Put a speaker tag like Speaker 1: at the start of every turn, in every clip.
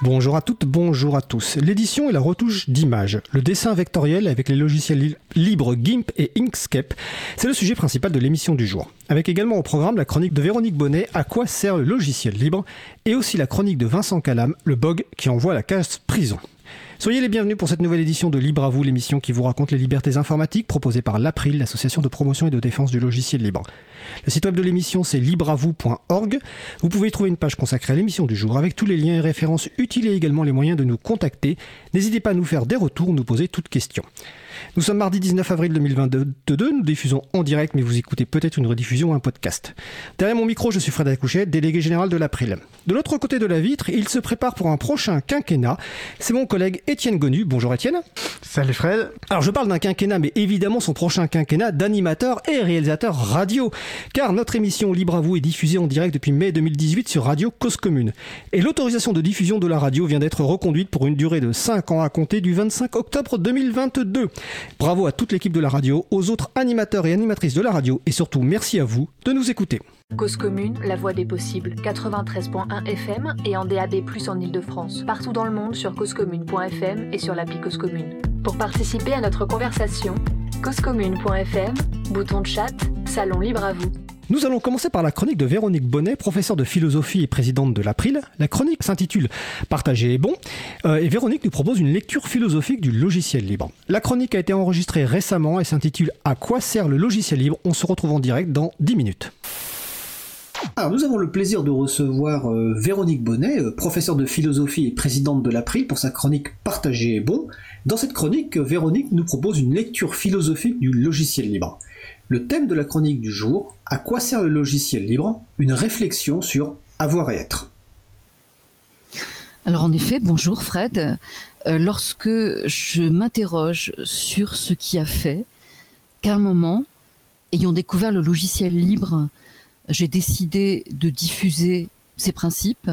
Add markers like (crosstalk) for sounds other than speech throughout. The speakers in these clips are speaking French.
Speaker 1: Bonjour à toutes, bonjour à tous. L'édition est la retouche d'image. Le dessin vectoriel avec les logiciels libres GIMP et Inkscape, c'est le sujet principal de l'émission du jour. Avec également au programme la chronique de Véronique Bonnet, À quoi sert le logiciel libre? Et aussi la chronique de Vincent Calam, Le bug qui envoie la case prison. Soyez les bienvenus pour cette nouvelle édition de Libre à vous, l'émission qui vous raconte les libertés informatiques proposée par l'April, l'association de promotion et de défense du logiciel libre. Le site web de l'émission c'est libreavou.org. Vous pouvez trouver une page consacrée à l'émission du jour avec tous les liens et références utiles et également les moyens de nous contacter. N'hésitez pas à nous faire des retours, nous poser toutes questions. Nous sommes mardi 19 avril 2022, nous diffusons en direct, mais vous écoutez peut-être une rediffusion ou un podcast. Derrière mon micro, je suis Fred Acouchet, délégué général de l'April. De l'autre côté de la vitre, il se prépare pour un prochain quinquennat. C'est mon collègue Étienne Gonu. Bonjour Étienne.
Speaker 2: Salut Fred.
Speaker 1: Alors je parle d'un quinquennat, mais évidemment son prochain quinquennat d'animateur et réalisateur radio. Car notre émission Libre à vous est diffusée en direct depuis mai 2018 sur Radio Cause Commune. Et l'autorisation de diffusion de la radio vient d'être reconduite pour une durée de 5 ans à compter du 25 octobre 2022. Bravo à toute l'équipe de la radio, aux autres animateurs et animatrices de la radio et surtout merci à vous de nous écouter.
Speaker 3: Cause commune, la voix des possibles, 93.1 FM et en DAB+, en Ile-de-France. Partout dans le monde sur causecommune.fm et sur l'appli Cause Commune. Pour participer à notre conversation, causecommune.fm, bouton de chat, salon libre à vous.
Speaker 1: Nous allons commencer par la chronique de Véronique Bonnet, professeure de philosophie et présidente de l'April. La chronique s'intitule Partager est bon euh, et Véronique nous propose une lecture philosophique du logiciel libre. La chronique a été enregistrée récemment et s'intitule À quoi sert le logiciel libre? On se retrouve en direct dans 10 minutes.
Speaker 4: Alors nous avons le plaisir de recevoir euh, Véronique Bonnet, euh, professeure de philosophie et présidente de l'April pour sa chronique Partager est bon. Dans cette chronique, Véronique nous propose une lecture philosophique du logiciel libre. Le thème de la chronique du jour, à quoi sert le logiciel libre? Une réflexion sur avoir et être.
Speaker 5: Alors en effet, bonjour Fred. Euh, lorsque je m'interroge sur ce qui a fait qu'à un moment, ayant découvert le logiciel libre, j'ai décidé de diffuser ses principes,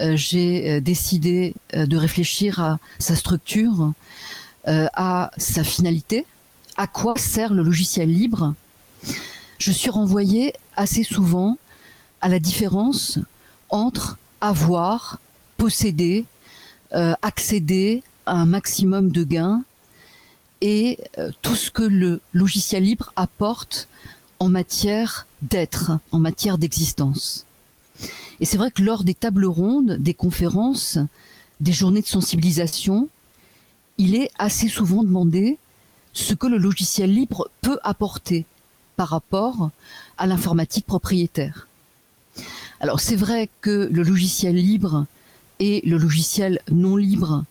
Speaker 5: euh, j'ai euh, décidé de réfléchir à sa structure, à sa finalité, à quoi sert le logiciel libre, je suis renvoyée assez souvent à la différence entre avoir, posséder, euh, accéder à un maximum de gains et euh, tout ce que le logiciel libre apporte en matière d'être, en matière d'existence. Et c'est vrai que lors des tables rondes, des conférences, des journées de sensibilisation, il est assez souvent demandé ce que le logiciel libre peut apporter par rapport à l'informatique propriétaire. Alors c'est vrai que le logiciel libre et le logiciel non libre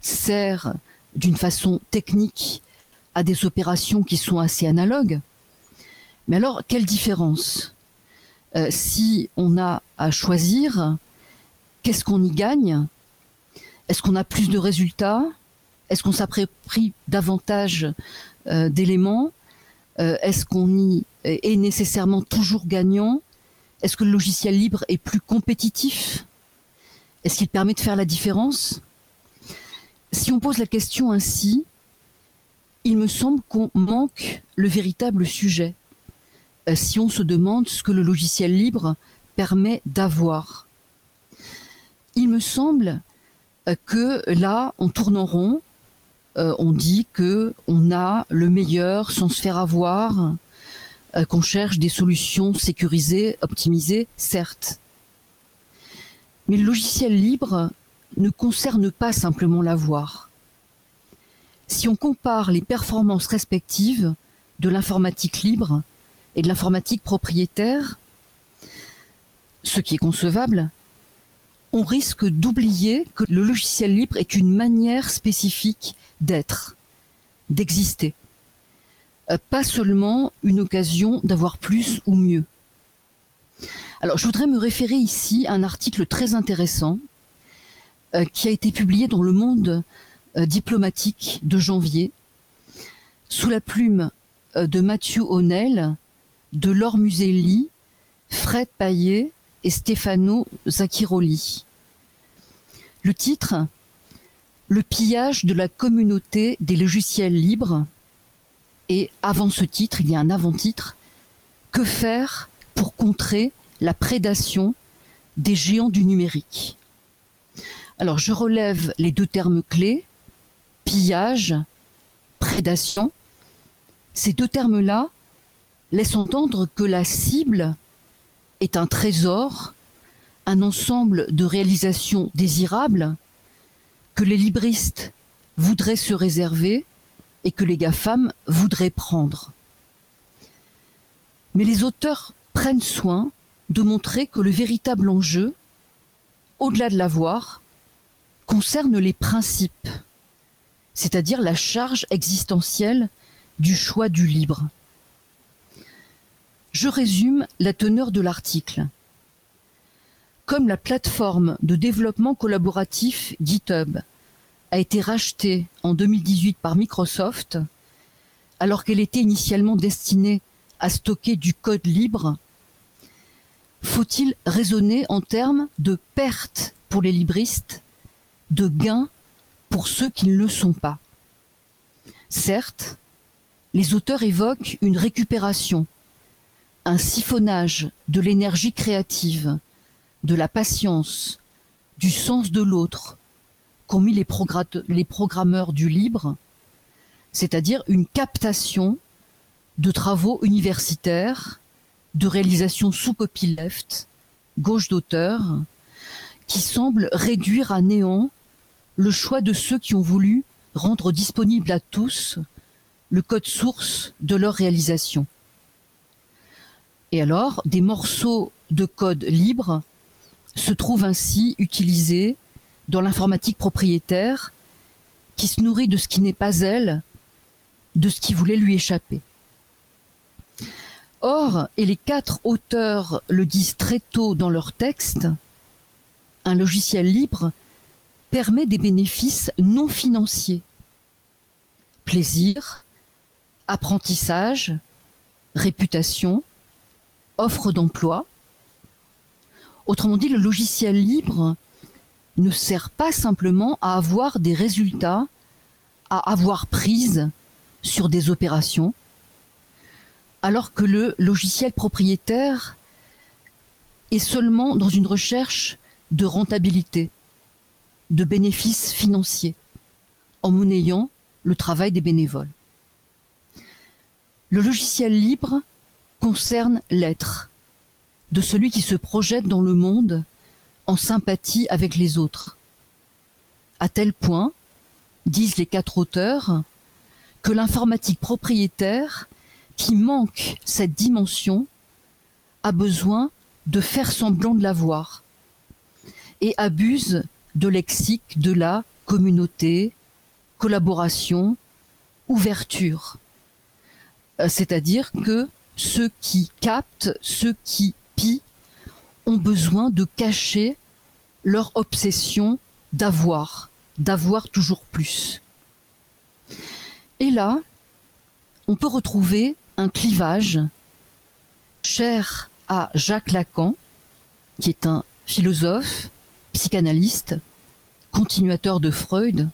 Speaker 5: sert d'une façon technique à des opérations qui sont assez analogues. Mais alors, quelle différence euh, Si on a à choisir, qu'est-ce qu'on y gagne? Est-ce qu'on a plus de résultats? Est-ce qu'on s'approprie davantage euh, d'éléments? Euh, Est-ce qu'on y est nécessairement toujours gagnant? Est-ce que le logiciel libre est plus compétitif? Est-ce qu'il permet de faire la différence? Si on pose la question ainsi, il me semble qu'on manque le véritable sujet. Euh, si on se demande ce que le logiciel libre permet d'avoir. Il me semble que là, on tourne en rond, euh, on dit que on a le meilleur sans se faire avoir, euh, qu'on cherche des solutions sécurisées, optimisées, certes. Mais le logiciel libre ne concerne pas simplement l'avoir. Si on compare les performances respectives de l'informatique libre et de l'informatique propriétaire, ce qui est concevable, on risque d'oublier que le logiciel libre est une manière spécifique d'être, d'exister. Euh, pas seulement une occasion d'avoir plus ou mieux. Alors, je voudrais me référer ici à un article très intéressant euh, qui a été publié dans le monde euh, diplomatique de janvier, sous la plume de Mathieu O'Neill, de Muselli, Fred Paillet et Stefano Zacchiroli. Le titre Le pillage de la communauté des logiciels libres. Et avant ce titre, il y a un avant-titre. Que faire pour contrer la prédation des géants du numérique? Alors je relève les deux termes clés, pillage, prédation. Ces deux termes-là laissent entendre que la cible est un trésor, un ensemble de réalisations désirables que les libristes voudraient se réserver et que les GAFAM voudraient prendre. Mais les auteurs prennent soin de montrer que le véritable enjeu, au-delà de l'avoir, concerne les principes, c'est-à-dire la charge existentielle du choix du libre. Je résume la teneur de l'article. Comme la plateforme de développement collaboratif GitHub a été rachetée en 2018 par Microsoft, alors qu'elle était initialement destinée à stocker du code libre, faut-il raisonner en termes de perte pour les libristes, de gains pour ceux qui ne le sont pas? Certes, les auteurs évoquent une récupération, un siphonnage de l'énergie créative, de la patience, du sens de l'autre qu'ont mis les, programmeurs du libre, c'est-à-dire une captation de travaux universitaires, de réalisations sous copyleft, gauche d'auteur, qui semblent réduire à néant le choix de ceux qui ont voulu rendre disponible à tous le code source de leur réalisation. Et alors, des morceaux de code libre se trouvent ainsi utilisés dans l'informatique propriétaire qui se nourrit de ce qui n'est pas elle, de ce qui voulait lui échapper. Or, et les quatre auteurs le disent très tôt dans leur texte, un logiciel libre permet des bénéfices non financiers. Plaisir, apprentissage, réputation, offre d'emploi. Autrement dit, le logiciel libre ne sert pas simplement à avoir des résultats, à avoir prise sur des opérations, alors que le logiciel propriétaire est seulement dans une recherche de rentabilité, de bénéfices financiers, en monnayant le travail des bénévoles. Le logiciel libre concerne l'être de celui qui se projette dans le monde en sympathie avec les autres. À tel point, disent les quatre auteurs, que l'informatique propriétaire, qui manque cette dimension, a besoin de faire semblant de l'avoir et abuse de lexique de la communauté, collaboration, ouverture. Euh, c'est-à-dire que ceux qui captent, ceux qui ont besoin de cacher leur obsession d'avoir, d'avoir toujours plus. Et là, on peut retrouver un clivage cher à Jacques Lacan, qui est un philosophe, psychanalyste, continuateur de Freud.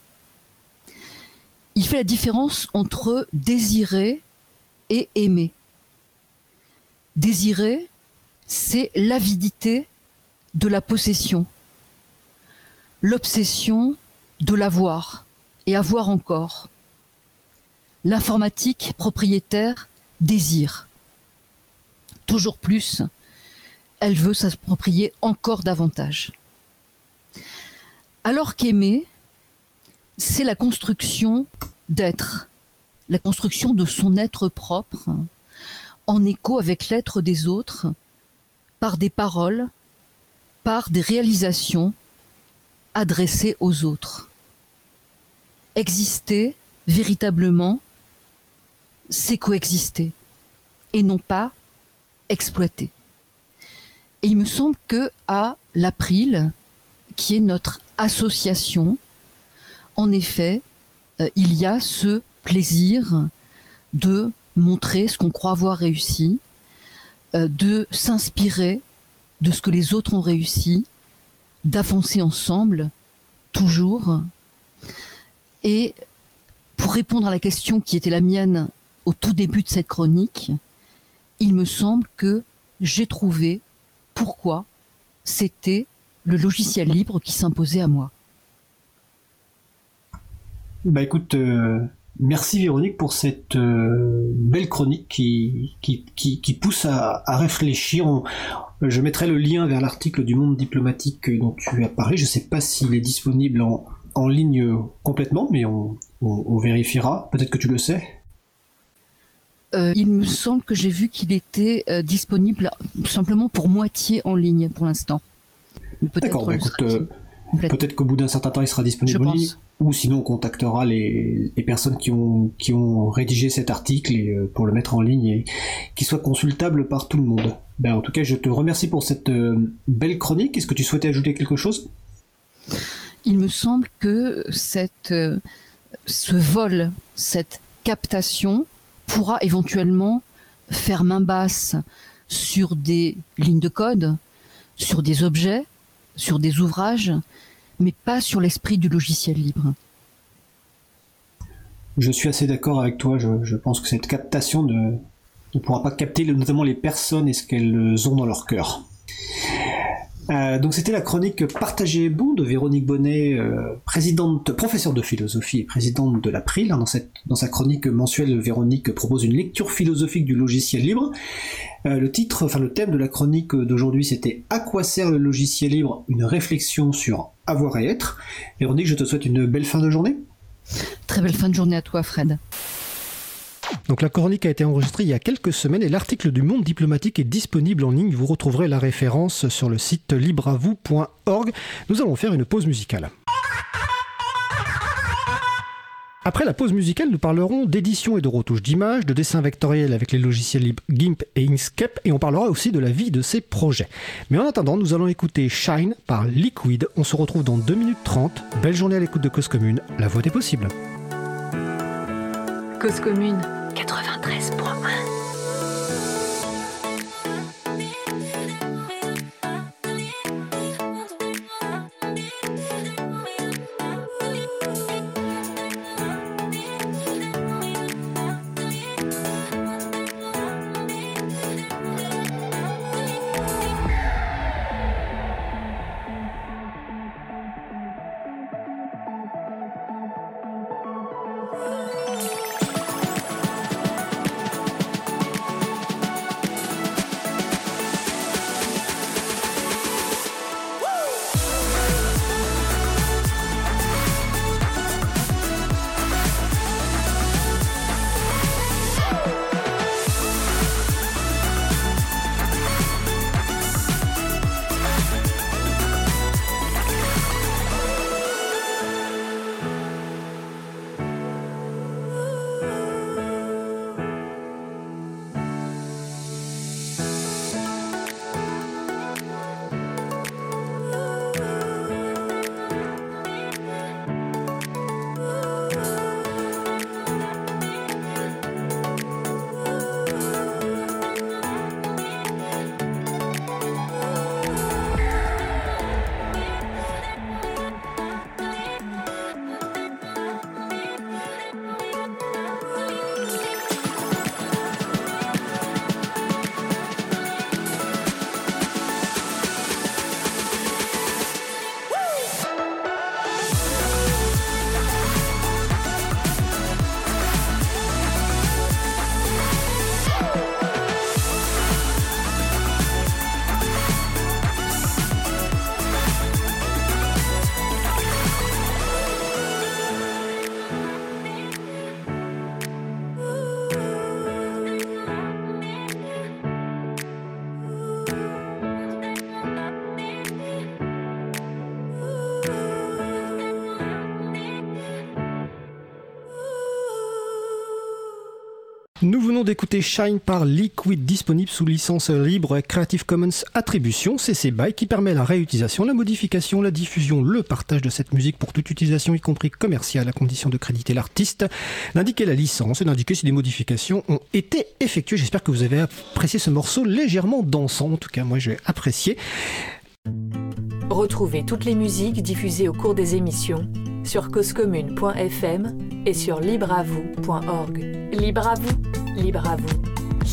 Speaker 5: Il fait la différence entre désirer et aimer. Désirer, c'est l'avidité de la possession, l'obsession de l'avoir et avoir encore. L'informatique propriétaire désire. Toujours plus, elle veut s'approprier encore davantage. Alors qu'aimer, c'est la construction d'être, la construction de son être propre, en écho avec l'être des autres, par des paroles, par des réalisations adressées aux autres. Exister véritablement, c'est coexister et non pas exploiter. Et il me semble que à l'April, qui est notre association, en effet, euh, il y a ce plaisir de montrer ce qu'on croit avoir réussi, de s'inspirer de ce que les autres ont réussi, d'avancer ensemble toujours. Et pour répondre à la question qui était la mienne au tout début de cette chronique, il me semble que j'ai trouvé pourquoi c'était le logiciel libre qui s'imposait à moi.
Speaker 4: Bah écoute, euh, merci Véronique pour cette euh, belle chronique qui, qui, qui, pousse à, à réfléchir. je mettrai le lien vers l'article du Monde diplomatique dont tu as parlé. Je ne sais pas s'il est disponible en, en ligne complètement, mais on, on, vérifiera. Peut-être que tu le sais.
Speaker 5: Euh, il me semble que j'ai vu qu'il était disponible simplement pour moitié en ligne pour l'instant.
Speaker 4: D'accord, bah écoute, peut-être qu'au bout d'un certain temps il sera disponible en ligne ou sinon on contactera les, personnes qui ont, qui ont rédigé cet article euh, pour le mettre en ligne et qu'il soit consultable par tout le monde. Ben, en tout cas, je te remercie pour cette euh, belle chronique. Est-ce que tu souhaitais ajouter quelque chose?
Speaker 5: Il me semble que cette, euh, ce vol, cette captation pourra éventuellement faire main basse sur des lignes de code, sur des objets, sur des ouvrages, mais pas sur l'esprit du logiciel libre.
Speaker 4: Je suis assez d'accord avec toi. Je, pense que cette captation ne, pourra pas capter notamment les personnes et ce qu'elles ont dans leur cœur. Euh, donc c'était la chronique Partagez bon de Véronique Bonnet, euh, présidente, professeure de philosophie et présidente de l'April. Dans, dans sa chronique mensuelle, Véronique propose une lecture philosophique du logiciel libre. Euh, le titre, enfin le thème de la chronique d'aujourd'hui, c'était À quoi sert le logiciel libre? Une réflexion sur avoir et être. Véronique, je te souhaite une belle fin de journée.
Speaker 5: Très belle fin de journée à toi, Fred.
Speaker 1: Donc la chronique a été enregistrée il y a quelques semaines et l'article du Monde diplomatique est disponible en ligne. Vous retrouverez la référence sur le site libravou.org. Nous allons faire une pause musicale. Après la pause musicale, nous parlerons d'édition et de retouche d'images, de dessin vectoriel avec les logiciels libres GIMP et Inkscape, et on parlera aussi de la vie de ces projets. Mais en attendant, nous allons écouter Shine par Liquid. On se retrouve dans 2 minutes 30. Belle journée à l'écoute de Cause Commune, la voix des possibles.
Speaker 3: Cause Commune 93.1
Speaker 1: d'écouter Shine par Liquid, disponible sous licence libre Creative Commons Attribution, CC BY, qui permet la réutilisation, la modification, la diffusion, le partage de cette musique pour toute utilisation, y compris commerciale, à condition de créditer l'artiste, d'indiquer la licence et d'indiquer si des modifications ont été effectuées. J'espère que vous avez apprécié ce morceau légèrement dansant. En tout cas, moi, j'ai apprécié.
Speaker 3: Retrouvez toutes les musiques diffusées au cours des émissions sur causecommune.fm et sur. Libre à vous, libre à vous,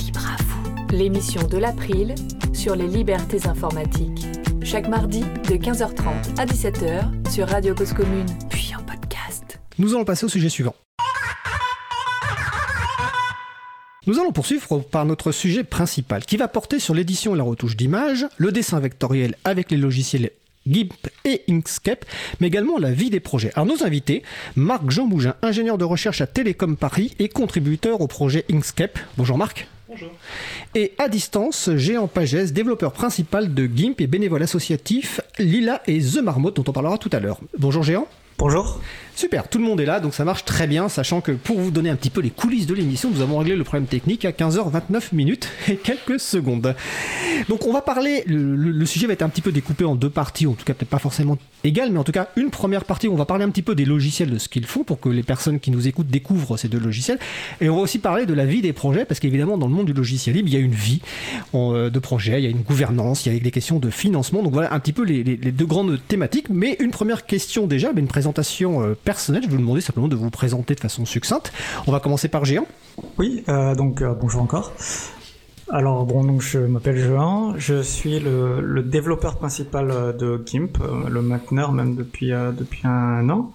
Speaker 3: libre à vous. L'émission de l'April sur les libertés informatiques. Chaque mardi de 15h30 à 17h sur Radio Cause Commune, puis en podcast.
Speaker 1: Nous allons passer au sujet suivant. Nous allons poursuivre par notre sujet principal qui va porter sur l'édition et la retouche d'images, le dessin vectoriel avec les logiciels GIMP et Inkscape, mais également la vie des projets. Alors nos invités, Marc Jean Bougin, ingénieur de recherche à Télécom Paris et contributeur au projet Inkscape. Bonjour Marc.
Speaker 6: Bonjour.
Speaker 1: Et à distance, Géant Pagès, développeur principal de GIMP et bénévole associatif Lila et The Marmotte dont on parlera tout à l'heure. Bonjour Géant.
Speaker 6: Bonjour.
Speaker 1: Super, tout le monde est là, donc ça marche très bien, sachant que pour vous donner un petit peu les coulisses de l'émission, nous avons réglé le problème technique à 15h29 minutes et quelques secondes. Donc on va parler, le, sujet va être un petit peu découpé en deux parties, en tout cas peut-être pas forcément égales, mais en tout cas une première partie où on va parler un petit peu des logiciels, de ce qu'ils font pour que les personnes qui nous écoutent découvrent ces deux logiciels. Et on va aussi parler de la vie des projets, parce qu'évidemment dans le monde du logiciel libre, il y a une vie euh, de projet, il y a une gouvernance, il y a des questions de financement. Donc voilà un petit peu les, deux grandes thématiques. Mais une première question déjà, une présentation euh, personnelle. Je vais vous demander simplement de vous présenter de façon succincte. On va commencer par Géant.
Speaker 6: Oui, euh, donc euh, bonjour encore. Alors bon, donc je m'appelle Jean, je suis le, développeur principal euh, de GIMP, le mainteneur même depuis depuis un an.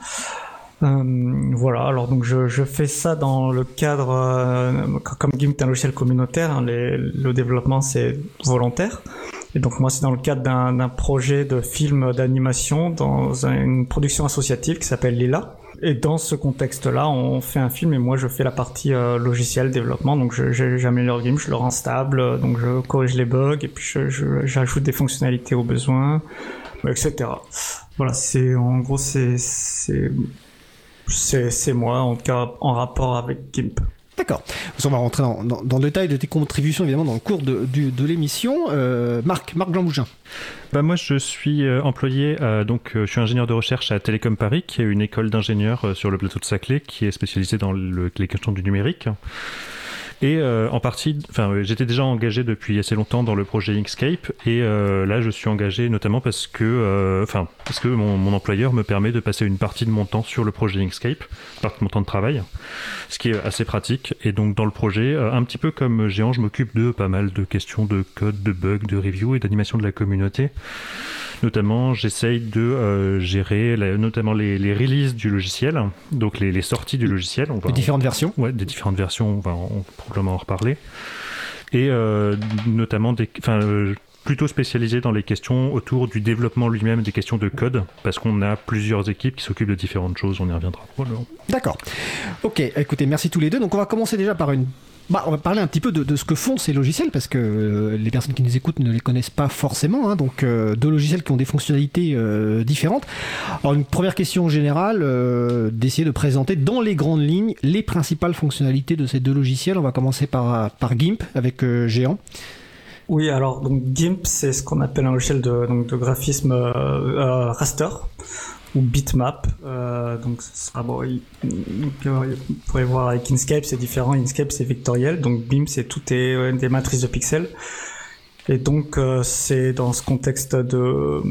Speaker 6: voilà, alors donc je, je, fais ça dans le cadre, comme GIMP est un logiciel communautaire, hein, le développement c'est volontaire. Et donc moi c'est dans le cadre d'un projet de film d'animation dans une production associative qui s'appelle Lila. Et dans ce contexte-là, on fait un film et moi je fais la partie euh, logiciel développement. Donc j'améliore le game, je le rends stable, donc je corrige les bugs et puis j'ajoute des fonctionnalités au besoin, etc. Voilà, c'est en gros c'est c'est moi en tout cas en rapport avec GIMP.
Speaker 1: D'accord. On va rentrer dans, dans, le détail de tes contributions évidemment dans le cours de, de, l'émission. Euh, Marc, Marc Jean-Bougin.
Speaker 2: Bah moi je suis euh, employé, euh, donc je suis ingénieur de recherche à Télécom Paris, qui est une école d'ingénieurs sur le plateau de Saclay, qui est spécialisée dans le, les questions du numérique. Et euh, en partie, enfin, j'étais déjà engagé depuis assez longtemps dans le projet Inkscape, et euh, là, je suis engagé notamment parce que, enfin, parce que mon, mon, employeur me permet de passer une partie de mon temps sur le projet Inkscape, partie de mon temps de travail, ce qui est assez pratique. Et donc, dans le projet, un petit peu comme Géant, je m'occupe de pas mal de questions de code, de bugs, de review et d'animation de la communauté. Notamment, j'essaye de euh, gérer la, notamment les, les, releases du logiciel, donc les, les sorties du logiciel. On va,
Speaker 1: les différentes versions
Speaker 2: Ouais, des différentes versions, on va on, en reparler. Et euh, notamment, des, euh, plutôt spécialisé dans les questions autour du développement lui-même, des questions de code, parce qu'on a plusieurs équipes qui s'occupent de différentes choses, on y reviendra.
Speaker 1: D'accord. Ok, écoutez, merci tous les deux. Donc on va commencer déjà par une bah, on va parler un petit peu de, ce que font ces logiciels parce que euh, les personnes qui nous écoutent ne les connaissent pas forcément. Hein, donc, euh, deux logiciels qui ont des fonctionnalités euh, différentes. Alors, une première question générale, d'essayer de présenter dans les grandes lignes les principales fonctionnalités de ces deux logiciels. On va commencer par, GIMP avec Géant.
Speaker 6: Oui, alors GIMP, c'est ce qu'on appelle un logiciel de graphisme raster ou bitmap. Euh, donc, ce sera bon. Il, vous pourrez voir avec Inkscape, c'est différent. Inkscape, c'est vectoriel. Donc, BIM, c'est tout est euh, des matrices de pixels. Et donc, euh, c'est dans ce contexte de.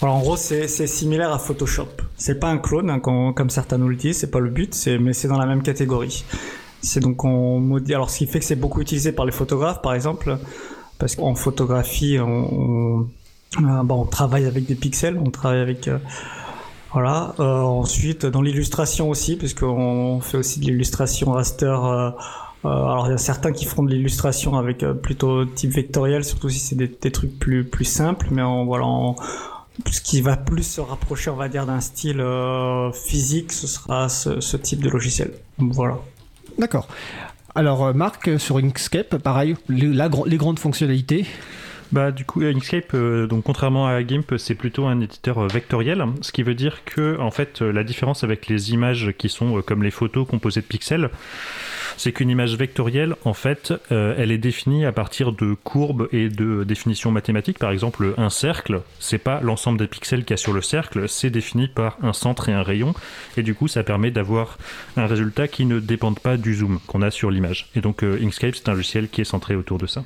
Speaker 6: Alors, en gros, c'est similaire à Photoshop. C'est pas un clone, hein, comme certains nous le disent. C'est pas le but, mais c'est dans la même catégorie. C'est donc on modifie. Alors, ce qui fait que c'est beaucoup utilisé par les photographes, par exemple, parce qu'en photographie, on, bon, on travaille avec des pixels, on travaille avec euh, voilà. Euh, ensuite, dans l'illustration aussi, puisqu'on fait aussi de l'illustration raster. Euh, alors, il y a certains qui font de l'illustration avec plutôt type vectoriel, surtout si c'est des, trucs plus plus simples. Mais on, voilà, ce qui va plus se rapprocher, on va dire, d'un style physique, ce sera ce, type de logiciel. Voilà.
Speaker 1: D'accord. Alors, Marc, sur Inkscape, pareil, les grandes fonctionnalités
Speaker 2: bah, du coup, Inkscape, euh, donc contrairement à GIMP, c'est plutôt un éditeur vectoriel, ce qui veut dire que, en fait, la différence avec les images qui sont comme les photos composées de pixels, c'est qu'une image vectorielle, en fait, euh, elle est définie à partir de courbes et de définitions mathématiques. Par exemple, un cercle, c'est pas l'ensemble des pixels qu'il y a sur le cercle, c'est défini par un centre et un rayon, et du coup, ça permet d'avoir un résultat qui ne dépend pas du zoom qu'on a sur l'image. Et donc, euh, Inkscape, c'est un logiciel qui est centré autour de ça.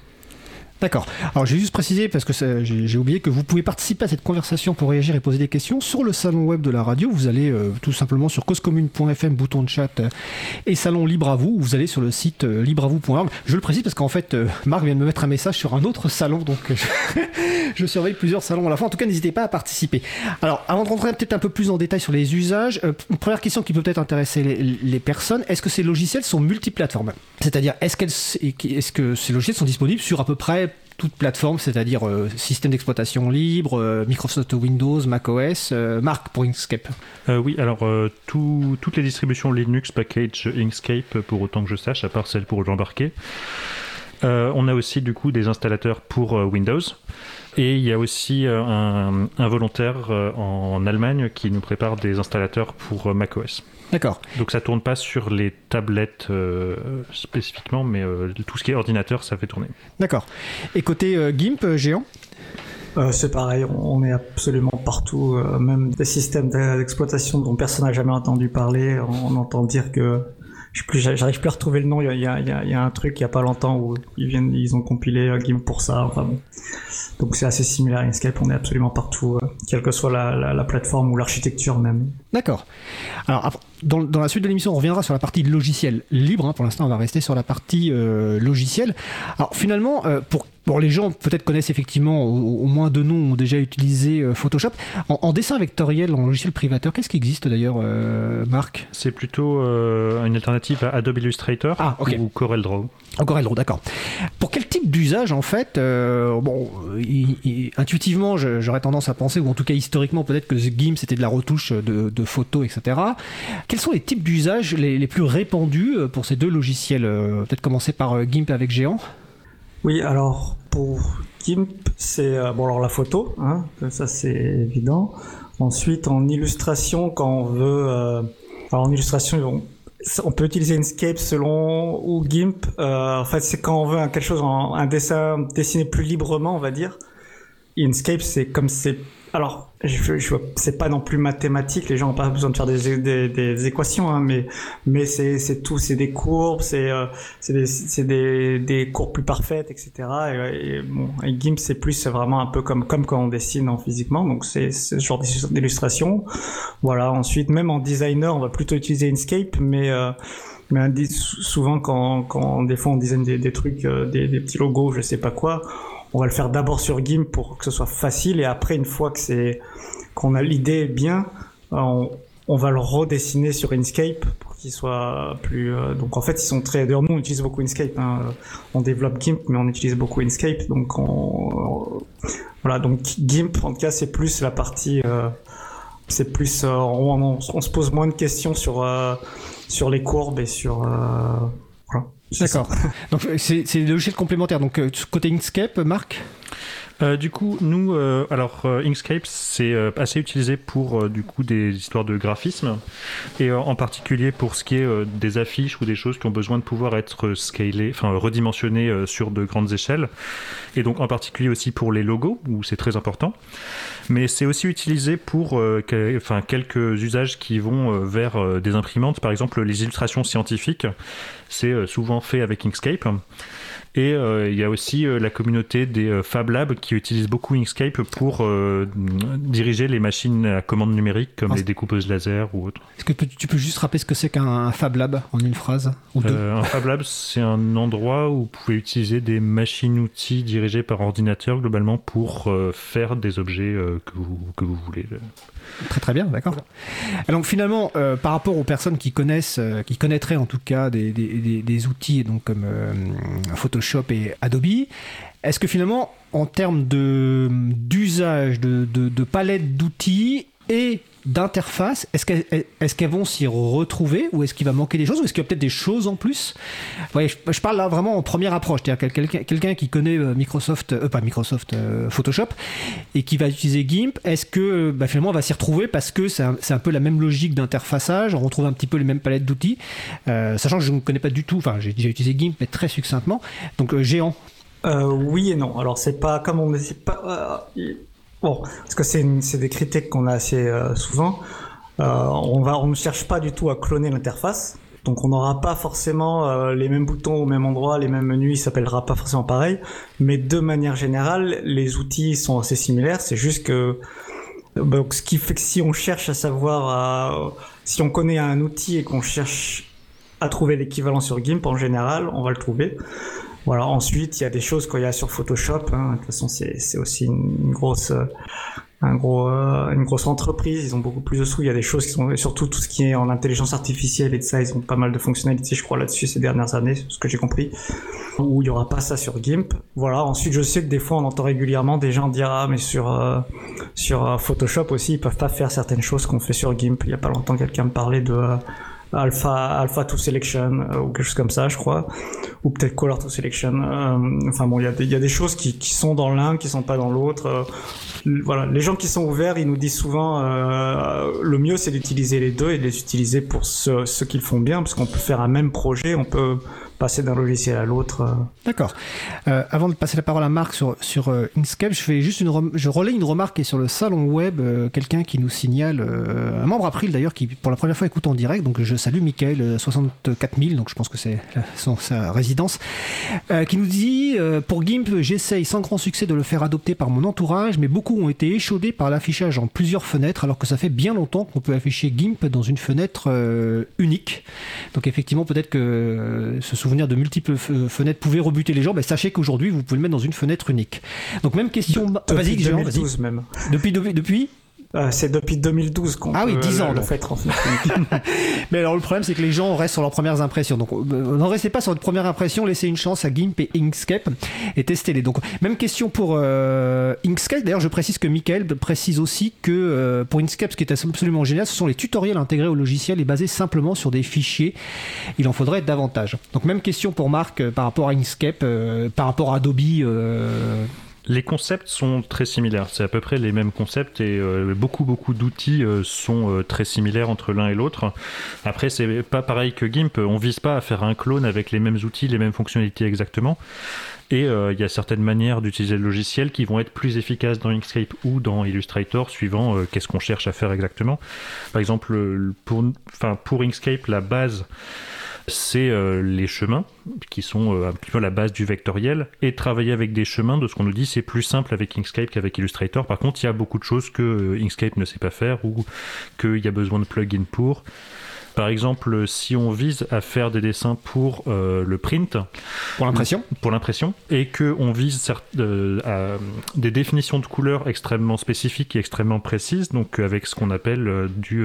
Speaker 1: D'accord. Alors j'ai juste précisé parce que j'ai oublié que vous pouvez participer à cette conversation pour réagir et poser des questions sur le salon web de la radio. Vous allez euh, tout simplement sur causecommune.fm, bouton de chat euh, et salon libre à vous. Vous allez sur le site euh, libreavou.org. Je le précise parce qu'en fait Marc vient de me mettre un message sur un autre salon, donc (laughs) je surveille plusieurs salons à la fois. En tout cas, n'hésitez pas à participer. Alors avant de rentrer peut-être un peu plus en détail sur les usages, une première question qui peut peut-être intéresser les, personnes est-ce que ces logiciels sont multiplateformes? C'est-à-dire est-ce, est-ce que ces logiciels sont disponibles sur à peu près toute plateforme, c'est-à-dire euh, système d'exploitation libre, euh, Microsoft Windows, macOS, euh, Marc pour Inkscape
Speaker 2: Oui, alors toutes les distributions Linux package Inkscape pour autant que je sache, à part celle pour l'embarquer. on a aussi du coup des installateurs pour Windows. Et il y a aussi un volontaire en Allemagne qui nous prépare des installateurs pour macOS.
Speaker 1: D'accord.
Speaker 2: Donc ça tourne pas sur les tablettes euh, spécifiquement, mais euh, tout ce qui est ordinateur, ça fait tourner.
Speaker 1: D'accord. Et côté euh, GIMP géant?
Speaker 6: C'est pareil, on est absolument partout, même des systèmes d'exploitation dont personne n'a jamais entendu parler, on entend dire que j'arrive plus à retrouver le nom. Il y a, il y a, il y a un truc il y a pas longtemps où ils viennent, ils ont compilé GIMP pour ça. Enfin bon. Donc c'est assez similaire à Inkscape, on est absolument partout, quelle que soit la, la plateforme ou l'architecture même.
Speaker 1: D'accord. Alors dans, dans, la suite de l'émission, on reviendra sur la partie logiciel libre. Hein. Pour l'instant, on va rester sur la partie euh, logiciel. Alors finalement, euh, pour Bon, les gens peut-être connaissent effectivement, au, moins deux noms ont déjà utilisé euh, Photoshop. En, dessin vectoriel, en logiciel privateur, qu'est-ce qui existe d'ailleurs, euh, Marc?
Speaker 2: C'est plutôt une alternative à Adobe Illustrator
Speaker 1: ah,
Speaker 2: ou CorelDRAW.
Speaker 1: Oh, CorelDRAW, d'accord. Pour quel type d'usage, en fait Bon, intuitivement, j'aurais tendance à penser, ou en tout cas historiquement, peut-être que GIMP c'était de la retouche de, photos, etc. Quels sont les types d'usages les, plus répandus pour ces deux logiciels Peut-être commencer par GIMP avec Géant
Speaker 6: oui, alors pour GIMP, c'est euh, bon alors la photo, hein, ça c'est évident. Ensuite, en illustration, quand on veut, euh, alors en illustration, on, peut utiliser Inkscape selon ou GIMP. Euh, en fait, c'est quand on veut quelque chose, un dessin dessiné plus librement, on va dire. Inkscape, c'est comme c'est alors, je, je c'est pas non plus mathématique, les gens n'ont pas besoin de faire des, des, des équations, hein, mais, mais c'est, tout, c'est des courbes, c'est, euh, c'est, des, des, courbes plus parfaites, etc. Et, et bon, GIMP, c'est plus, c'est vraiment un peu comme, comme quand on dessine en physiquement, donc c'est, ce genre d'illustration. Voilà, ensuite, même en designer, on va plutôt utiliser Inkscape, mais, euh, mais souvent quand, quand des fois on design des, des trucs, euh, des, des petits logos, je sais pas quoi, on va le faire d'abord sur GIMP pour que ce soit facile et après une fois que c'est qu'on a l'idée bien, on, va le redessiner sur Inkscape pour qu'il soit plus. Euh, donc en fait ils sont très. D'ailleurs nous on utilise beaucoup Inkscape. Hein. On développe GIMP mais on utilise beaucoup Inkscape. Donc on, voilà donc GIMP en tout cas c'est plus la partie. Euh, c'est plus euh, on, se pose moins de questions sur sur les courbes et sur voilà.
Speaker 1: D'accord. (laughs) Donc c'est des logiciels complémentaires. Donc euh, côté Inkscape, Marc?
Speaker 2: Euh, du coup, nous, euh, alors Inkscape, c'est assez utilisé pour du coup des histoires de graphisme et en particulier pour ce qui est des affiches ou des choses qui ont besoin de pouvoir être scalées, enfin redimensionnées sur de grandes échelles. Et donc en particulier aussi pour les logos où c'est très important. Mais c'est aussi utilisé pour enfin quelques usages qui vont vers des imprimantes, par exemple les illustrations scientifiques c'est euh, souvent fait avec Inkscape. Et euh, il y a aussi euh, la communauté des Fab Labs qui utilisent beaucoup Inkscape pour diriger les machines à commande numérique comme ah, les découpeuses laser ou autres.
Speaker 1: Est-ce que tu peux juste rappeler ce que c'est qu'un Fab Lab en une phrase ou deux
Speaker 2: Un Fab Lab, c'est un endroit où vous pouvez utiliser des machines-outils dirigées par ordinateur globalement pour faire des objets que, vous, que vous voulez.
Speaker 1: Très très bien, d'accord. Alors finalement, euh, par rapport aux personnes qui connaissent, euh, qui connaîtraient en tout cas des, des, des, outils donc comme euh, Photoshop et Adobe, est-ce que finalement, en termes de d'usage, de, de, de palette d'outils et d'interface, est-ce qu'elles vont s'y retrouver ou est-ce qu'il va manquer des choses ou est-ce qu'il y a peut-être des choses en plus? Ouais, je, parle là vraiment en première approche, c'est-à-dire quelqu'un qui connaît euh, Microsoft, euh, pas Microsoft, euh, Photoshop et qui va utiliser GIMP, est-ce que bah, finalement on va s'y retrouver parce que c'est un, peu la même logique d'interfaçage, on retrouve un petit peu les mêmes palettes d'outils, sachant que je ne connais pas du tout, enfin j'ai déjà utilisé GIMP mais très succinctement, donc géant.
Speaker 6: oui et non. Alors c'est pas comme on pas Bon, parce que c'est des critiques qu'on a assez euh, souvent. Euh, on ne cherche pas du tout à cloner l'interface. Donc on n'aura pas forcément euh, les mêmes boutons au même endroit, les mêmes menus, il s'appellera pas forcément pareil. Mais de manière générale, les outils sont assez similaires. C'est juste que ce qui fait que si on cherche à savoir, si on connaît un outil et qu'on cherche à trouver l'équivalent sur GIMP en général, on va le trouver. Voilà. Ensuite, il y a des choses qu'il y a sur Photoshop. Hein. De toute façon, c'est aussi une grosse un gros, euh, une grosse entreprise, ils ont beaucoup plus de sous. Il y a des choses qui sont, surtout tout ce qui est en intelligence artificielle et de ça, ils ont pas mal de fonctionnalités, je crois, là-dessus ces dernières années, ce que j'ai compris. Où il y aura pas ça sur GIMP. Voilà. Ensuite, je sais que des fois, on entend régulièrement des gens dire ah mais sur euh, sur euh, Photoshop aussi, ils peuvent pas faire certaines choses qu'on fait sur GIMP. Il y a pas longtemps, quelqu'un me parlait de Alpha, Alpha to Selection euh, ou quelque chose comme ça, je crois, ou peut-être Color to Selection. Euh, enfin bon, il y, a des, y a des choses qui, qui sont dans l'un, qui sont pas dans l'autre. Euh, voilà, les gens qui sont ouverts, ils nous disent souvent le mieux c'est d'utiliser les deux et de les utiliser pour ce, ce qu'ils font bien, parce qu'on peut faire un même projet, on peut passer d'un logiciel à l'autre. Euh.
Speaker 1: D'accord. Euh, avant de passer la parole à Marc sur, sur euh, Inkscape, je fais juste une je relais une remarque qui est sur le salon web, quelqu'un qui nous signale, un membre April d'ailleurs, qui pour la première fois écoute en direct, donc je salue Michael, 64 000, donc je pense que c'est sa résidence, qui nous dit Pour GIMP, j'essaye sans grand succès de le faire adopter par mon entourage, mais beaucoup ont été échaudés par l'affichage en plusieurs fenêtres, alors que ça fait bien longtemps qu'on peut afficher GIMP dans une fenêtre unique. Donc effectivement, peut-être que ce souvenir de multiples fenêtres pouvaient rebuter les gens, ben, sachez qu'aujourd'hui, vous pouvez le mettre dans une fenêtre unique. Donc, même question.
Speaker 6: Vas-y, vas-y. même.
Speaker 1: Depuis, depuis, depuis
Speaker 6: euh, c'est depuis 2012 qu'on
Speaker 1: ah oui, 10 ans,
Speaker 6: le, (laughs) fait
Speaker 1: Mais alors le problème c'est que les gens restent sur leurs premières impressions. Donc euh, n'en restez pas sur votre première impression, laissez une chance à GIMP et Inkscape et testez-les. Donc même question pour euh, Inkscape. D'ailleurs je précise que Michael précise aussi que pour Inkscape ce qui est absolument génial, ce sont les tutoriels intégrés au logiciel et basés simplement sur des fichiers. Il en faudrait davantage. Donc même question pour Marc par rapport à Inkscape, par rapport à Adobe.
Speaker 2: Les concepts sont très similaires, c'est à peu près les mêmes concepts et euh, beaucoup beaucoup d'outils euh, sont euh, très similaires entre l'un et l'autre. Après c'est pas pareil que GIMP, on vise pas à faire un clone avec les mêmes outils, les mêmes fonctionnalités exactement. Et il y a certaines manières d'utiliser le logiciel qui vont être plus efficaces dans Inkscape ou dans Illustrator suivant qu'est-ce qu'on cherche à faire exactement. Par exemple, pour, Inkscape, la base c'est euh, les chemins qui sont euh, un petit peu la base du vectoriel. Et travailler avec des chemins de ce qu'on nous dit c'est plus simple avec Inkscape qu'avec Illustrator. Par contre il y a beaucoup de choses que euh, Inkscape ne sait pas faire ou qu'il y a besoin de plugins pour par exemple, si on vise à faire des dessins pour euh, le print,
Speaker 1: pour l'impression,
Speaker 2: pour l'impression, et que on vise euh, à des définitions de couleurs extrêmement spécifiques et extrêmement précises, donc avec ce qu'on appelle euh, du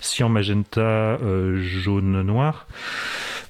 Speaker 2: cyan magenta jaune noir.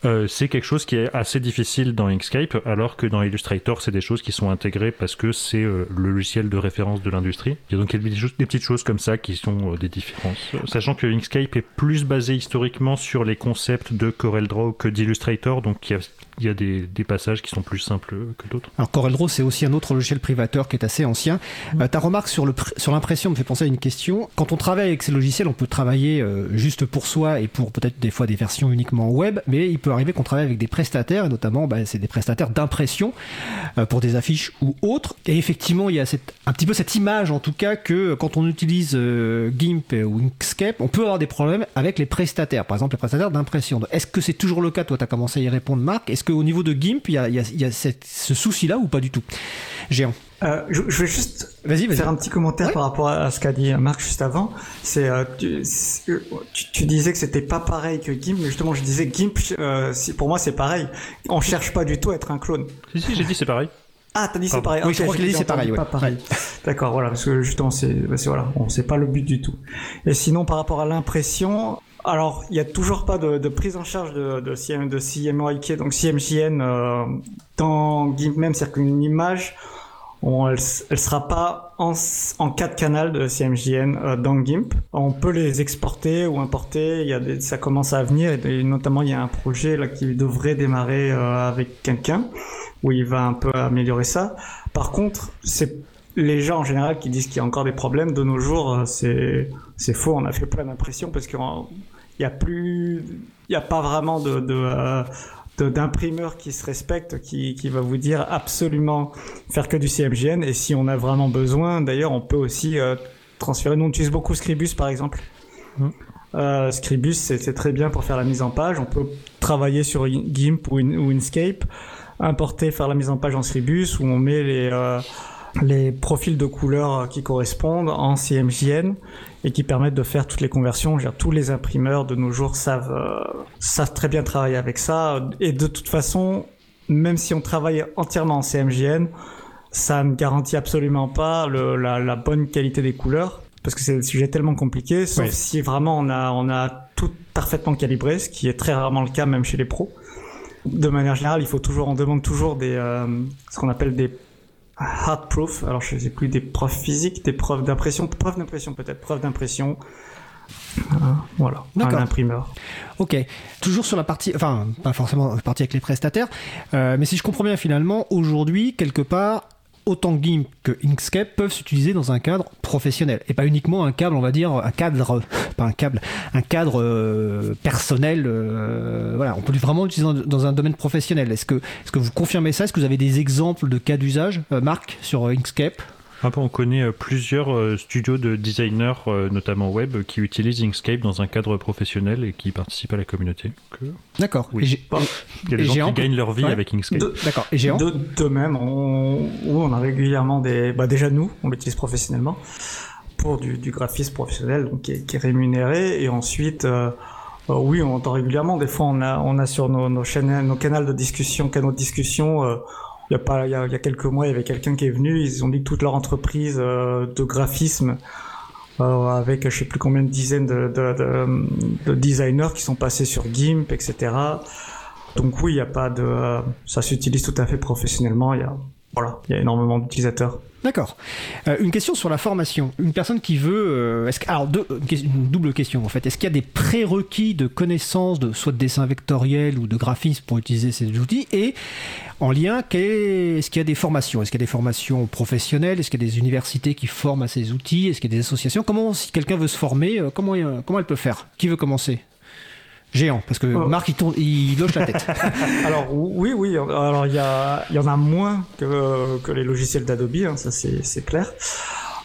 Speaker 2: Euh, c'est quelque chose qui est assez difficile dans Inkscape, alors que dans Illustrator, c'est des choses qui sont intégrées parce que c'est euh, le logiciel de référence de l'industrie. Il y a donc des, petites choses comme ça qui sont euh, des différences. Sachant que Inkscape est plus basé historiquement sur les concepts de CorelDRAW que d'Illustrator, donc il y a il y a des, des, passages qui sont plus simples que d'autres.
Speaker 1: Alors CorelDRAW, c'est aussi un autre logiciel privateur qui est assez ancien. Mm. Euh, ta remarque sur, l'impression me fait penser à une question. Quand on travaille avec ces logiciels, on peut travailler juste pour soi et pour peut-être des fois des versions uniquement web, mais il peut arriver qu'on travaille avec des prestataires, et notamment bah, c'est des prestataires d'impression euh, pour des affiches ou autres. Et effectivement, il y a un petit peu cette image en tout cas que quand on utilise GIMP ou Inkscape, on peut avoir des problèmes avec les prestataires, par exemple les prestataires d'impression. Est-ce que c'est toujours le cas? Toi, tu as commencé à y répondre, Marc. Est-ce qu'au niveau de GIMP, il y a, ce souci-là ou pas du tout? Géant.
Speaker 6: Euh, je, vais juste faire un petit commentaire par rapport à, ce qu'a dit Marc juste avant. C'est euh, tu, disais que c'était pas pareil que GIMP, mais justement je disais GIMP, euh, pour moi c'est pareil. On cherche pas du tout à être un clone.
Speaker 2: Si si, j'ai dit c'est pareil.
Speaker 6: Ah, t'as dit c'est pareil.
Speaker 1: Oui, je crois qu'il a dit c'est pareil.
Speaker 6: Pas pareil. D'accord, voilà, parce que justement c'est, voilà, on c'est pas le but du tout. Et sinon par rapport à l'impression, alors, il n'y a toujours pas de, prise en charge de, de, CM, de CMYK, donc CMJN, euh, dans GIMP même, c'est-à-dire qu'une image, on, elle, sera pas en, en 4 canaux de CMJN euh, dans GIMP. On peut les exporter ou importer, il y a ça commence à venir, et, notamment il y a un projet là qui devrait démarrer euh, avec quelqu'un, où il va un peu améliorer ça. Par contre, c'est les gens en général qui disent qu'il y a encore des problèmes de nos jours, euh, c'est c'est faux. On a fait plein d'impressions parce que il y a plus, il y a pas vraiment de d'imprimeur qui se respecte, qui, qui va vous dire absolument faire que du CMGN. Et si on a vraiment besoin, d'ailleurs, on peut aussi euh, transférer. Nous, on utilise beaucoup Scribus, par exemple. Mmh. Euh, Scribus, c'est très bien pour faire la mise en page. On peut travailler sur GIMP ou, ou Inkscape, importer, faire la mise en page en Scribus, où on met les, euh, les profils de couleurs qui correspondent en CMJN et qui permettent de faire toutes les conversions. tous les imprimeurs de nos jours savent, euh, savent très bien travailler avec ça. Et de toute façon, même si on travaille entièrement en CMJN, ça ne garantit absolument pas le, la, la, bonne qualité des couleurs parce que c'est un sujet tellement compliqué, sauf si vraiment on a, on a tout parfaitement calibré, ce qui est très rarement le cas même chez les pros. De manière générale, il faut toujours, on demande toujours des, euh, ce qu'on appelle des hard proof. Alors je sais plus des preuves physiques, des preuves d'impression, preuves d'impression peut-être, preuves d'impression. Euh, voilà, un imprimeur.
Speaker 1: Ok, toujours sur la partie, enfin pas forcément partie avec les prestataires, euh, mais si je comprends bien finalement, aujourd'hui quelque part, autant GIMP que Inkscape peuvent s'utiliser dans un cadre professionnel et pas uniquement un cadre, on va dire, un cadre, (laughs) pas un câble, un cadre euh, personnel. Euh, voilà, on peut vraiment l'utiliser dans, un domaine professionnel. Est-ce que, est-ce que vous confirmez ça? Est-ce que vous avez des exemples de cas d'usage, euh, Marc, sur Inkscape?
Speaker 2: On connaît euh, plusieurs euh, studios de designers, euh, notamment web, qui utilisent Inkscape dans un cadre professionnel et qui participent à la communauté.
Speaker 1: D'accord.
Speaker 2: Il y a des gens qui gagnent leur vie avec Inkscape.
Speaker 1: D'accord. Et Géant
Speaker 6: de, même, on, on a régulièrement des... Bah déjà nous, on l'utilise professionnellement pour du, graphisme professionnel donc qui, est, rémunéré. Et ensuite... oui, on entend régulièrement. Des fois, on a, on a sur nos, nos chaînes, nos canaux de discussion, canaux de discussion, il y a pas il y a, il y a quelques mois il y avait quelqu'un qui est venu ils ont dit que toute leur entreprise euh, de graphisme euh, avec je sais plus combien de dizaines de, de, de, de, designers qui sont passés sur GIMP etc donc oui il y a pas de ça s'utilise tout à fait professionnellement il y a voilà il y a énormément d'utilisateurs
Speaker 1: D'accord. Euh, une question sur la formation. Une personne qui veut. Euh, est-ce alors, deux, une double question en fait. Est-ce qu'il y a des prérequis de connaissance de soit de dessin vectoriel ou de graphisme pour utiliser ces outils? Et en lien, est-ce qu'il y a des formations? Est-ce qu'il y a des formations professionnelles? Est-ce qu'il y a des universités qui forment à ces outils? Est-ce qu'il y a des associations? Comment, si quelqu'un veut se former, euh, comment, comment elle peut faire? Qui veut commencer? Géant parce que oh. Marc il, tourne, il loge la tête. (laughs)
Speaker 6: alors oui oui alors il y, a, il y en a moins que, que les logiciels d'Adobe hein, ça c'est clair.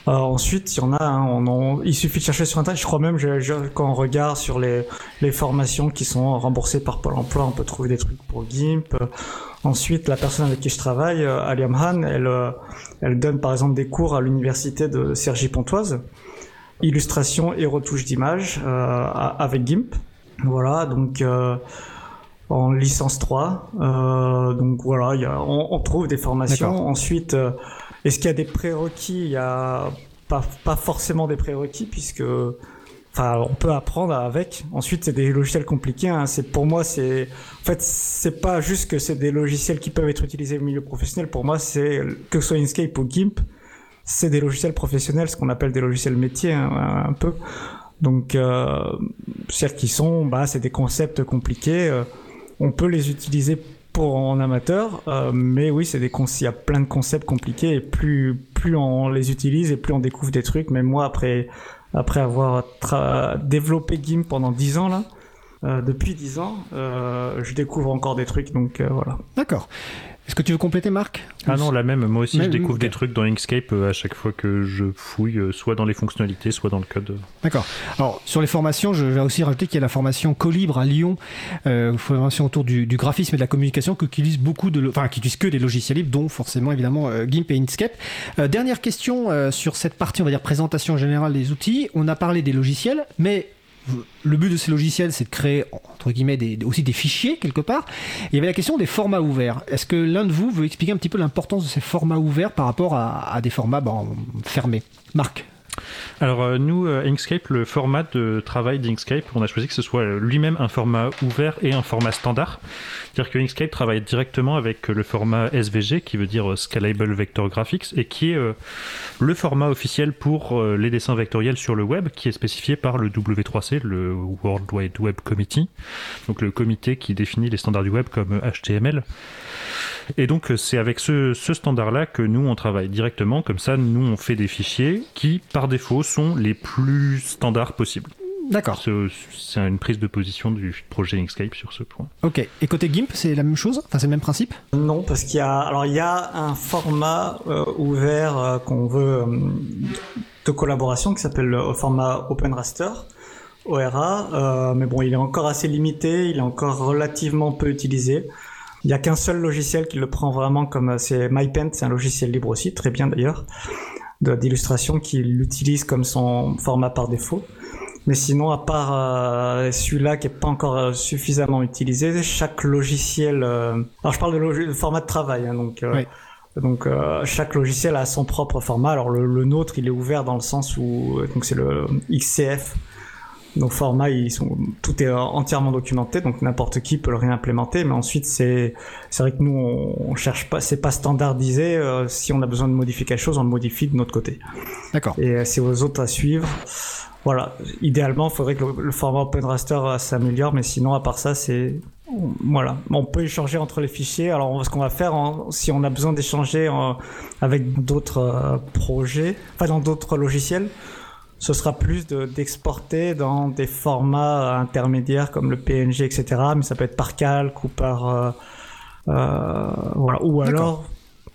Speaker 6: Euh, ensuite, il y en a, hein, on, il suffit de chercher sur Internet. Je crois même, quand on regarde sur les, les formations qui sont remboursées par Pôle emploi, on peut trouver des trucs pour GIMP. Ensuite, la personne avec qui je travaille, euh, Aliam Han, elle, euh, elle donne par exemple des cours à l'université de Sergi Pontoise, illustration et retouche d'image euh, avec GIMP. Voilà, donc euh, en licence 3. Euh, donc voilà, y a, on, on, trouve des formations. Ensuite, euh, est-ce qu'il y a des prérequis? Il y a pas, pas forcément des prérequis puisque enfin on peut apprendre avec ensuite c'est des logiciels compliqués hein. c'est pour moi c'est en fait c'est pas juste que c'est des logiciels qui peuvent être utilisés au milieu professionnel pour moi c'est que ce soit Inkscape ou GIMP c'est des logiciels professionnels ce qu'on appelle des logiciels métiers hein, un peu donc, euh, qui sont, bah, c'est des concepts compliqués. Euh, on peut les utiliser pour en amateur, euh, mais oui, c'est des il y a plein de concepts compliqués et plus plus on les utilise et plus on découvre des trucs. Même moi, après après avoir développé GIMP pendant 10 ans là, euh, depuis 10 ans, euh, je découvre encore des trucs, donc euh, voilà.
Speaker 1: D'accord. Est-ce que tu veux compléter, Marc
Speaker 2: Ah non, la même. Moi aussi, je découvre des trucs dans Inkscape euh, à chaque fois que je fouille, euh, soit dans les fonctionnalités, soit dans le code.
Speaker 1: D'accord. Alors, sur les formations, je vais aussi rajouter qu'il y a la formation Colibre à Lyon, euh, formation autour du, du, graphisme et de la communication, qui utilise beaucoup de, enfin, qui utilise que des logiciels libres, dont forcément, évidemment, euh, GIMP et Inkscape. Euh, dernière question sur cette partie, on va dire présentation générale des outils. On a parlé des logiciels, mais le but de ces logiciels, c'est de créer entre guillemets aussi des fichiers quelque part. il y avait la question des formats ouverts. Est-ce que l'un de vous veut expliquer un petit peu l'importance de ces formats ouverts par rapport à, à des formats ben, fermés? Marc
Speaker 2: alors euh, nous, euh, Inkscape, le format de travail d'Inkscape, on a choisi que ce soit lui-même un format ouvert et un format standard. C'est-à-dire que Inkscape travaille directement avec le format SVG, qui veut dire Scalable Vector Graphics, et qui est le format officiel pour les dessins vectoriels sur le web, qui est spécifié par le W3C, le World Wide Web Committee, donc le comité qui définit les standards du web comme HTML. Et donc c'est avec ce, ce standard-là que nous on travaille directement, comme ça nous on fait des fichiers qui par défaut sont les plus standards possibles.
Speaker 1: D'accord.
Speaker 2: C'est une prise de position du projet Inkscape sur ce point.
Speaker 1: Ok. Et côté GIMP, c'est la même chose? Enfin, c'est le même principe?
Speaker 6: Non, parce qu'il y a, alors il y a un format euh, ouvert euh, qu'on veut euh, de collaboration qui s'appelle le format Open Raster ORA, mais bon, il est encore assez limité, il est encore relativement peu utilisé. Il n'y a qu'un seul logiciel qui le prend vraiment comme c'est MyPaint, c'est un logiciel libre aussi, très bien d'ailleurs, d'illustration qui l'utilise comme son format par défaut. Mais sinon, à part euh, celui-là qui est pas encore euh, suffisamment utilisé, chaque logiciel. Euh, alors, je parle de, format de travail, hein, donc. Donc chaque logiciel a son propre format. Alors le, nôtre, il est ouvert dans le sens où donc c'est le XCF. Donc format, ils sont tout est entièrement documenté, donc n'importe qui peut le réimplémenter. Mais ensuite, c'est c'est vrai que nous on, on cherche pas, c'est pas standardisé. si on a besoin de modifier quelque chose, on le modifie de notre côté.
Speaker 1: D'accord.
Speaker 6: Et c'est aux autres à suivre. Voilà, idéalement, il faudrait que le, format Open Raster euh, s'améliore, mais sinon, à part ça, c'est voilà, on peut échanger entre les fichiers. Alors, ce qu'on va faire, si on a besoin d'échanger avec d'autres euh, projets, enfin dans d'autres logiciels, ce sera plus d'exporter dans des formats intermédiaires comme le PNG, etc. Mais ça peut être par calque ou par euh, voilà, ou alors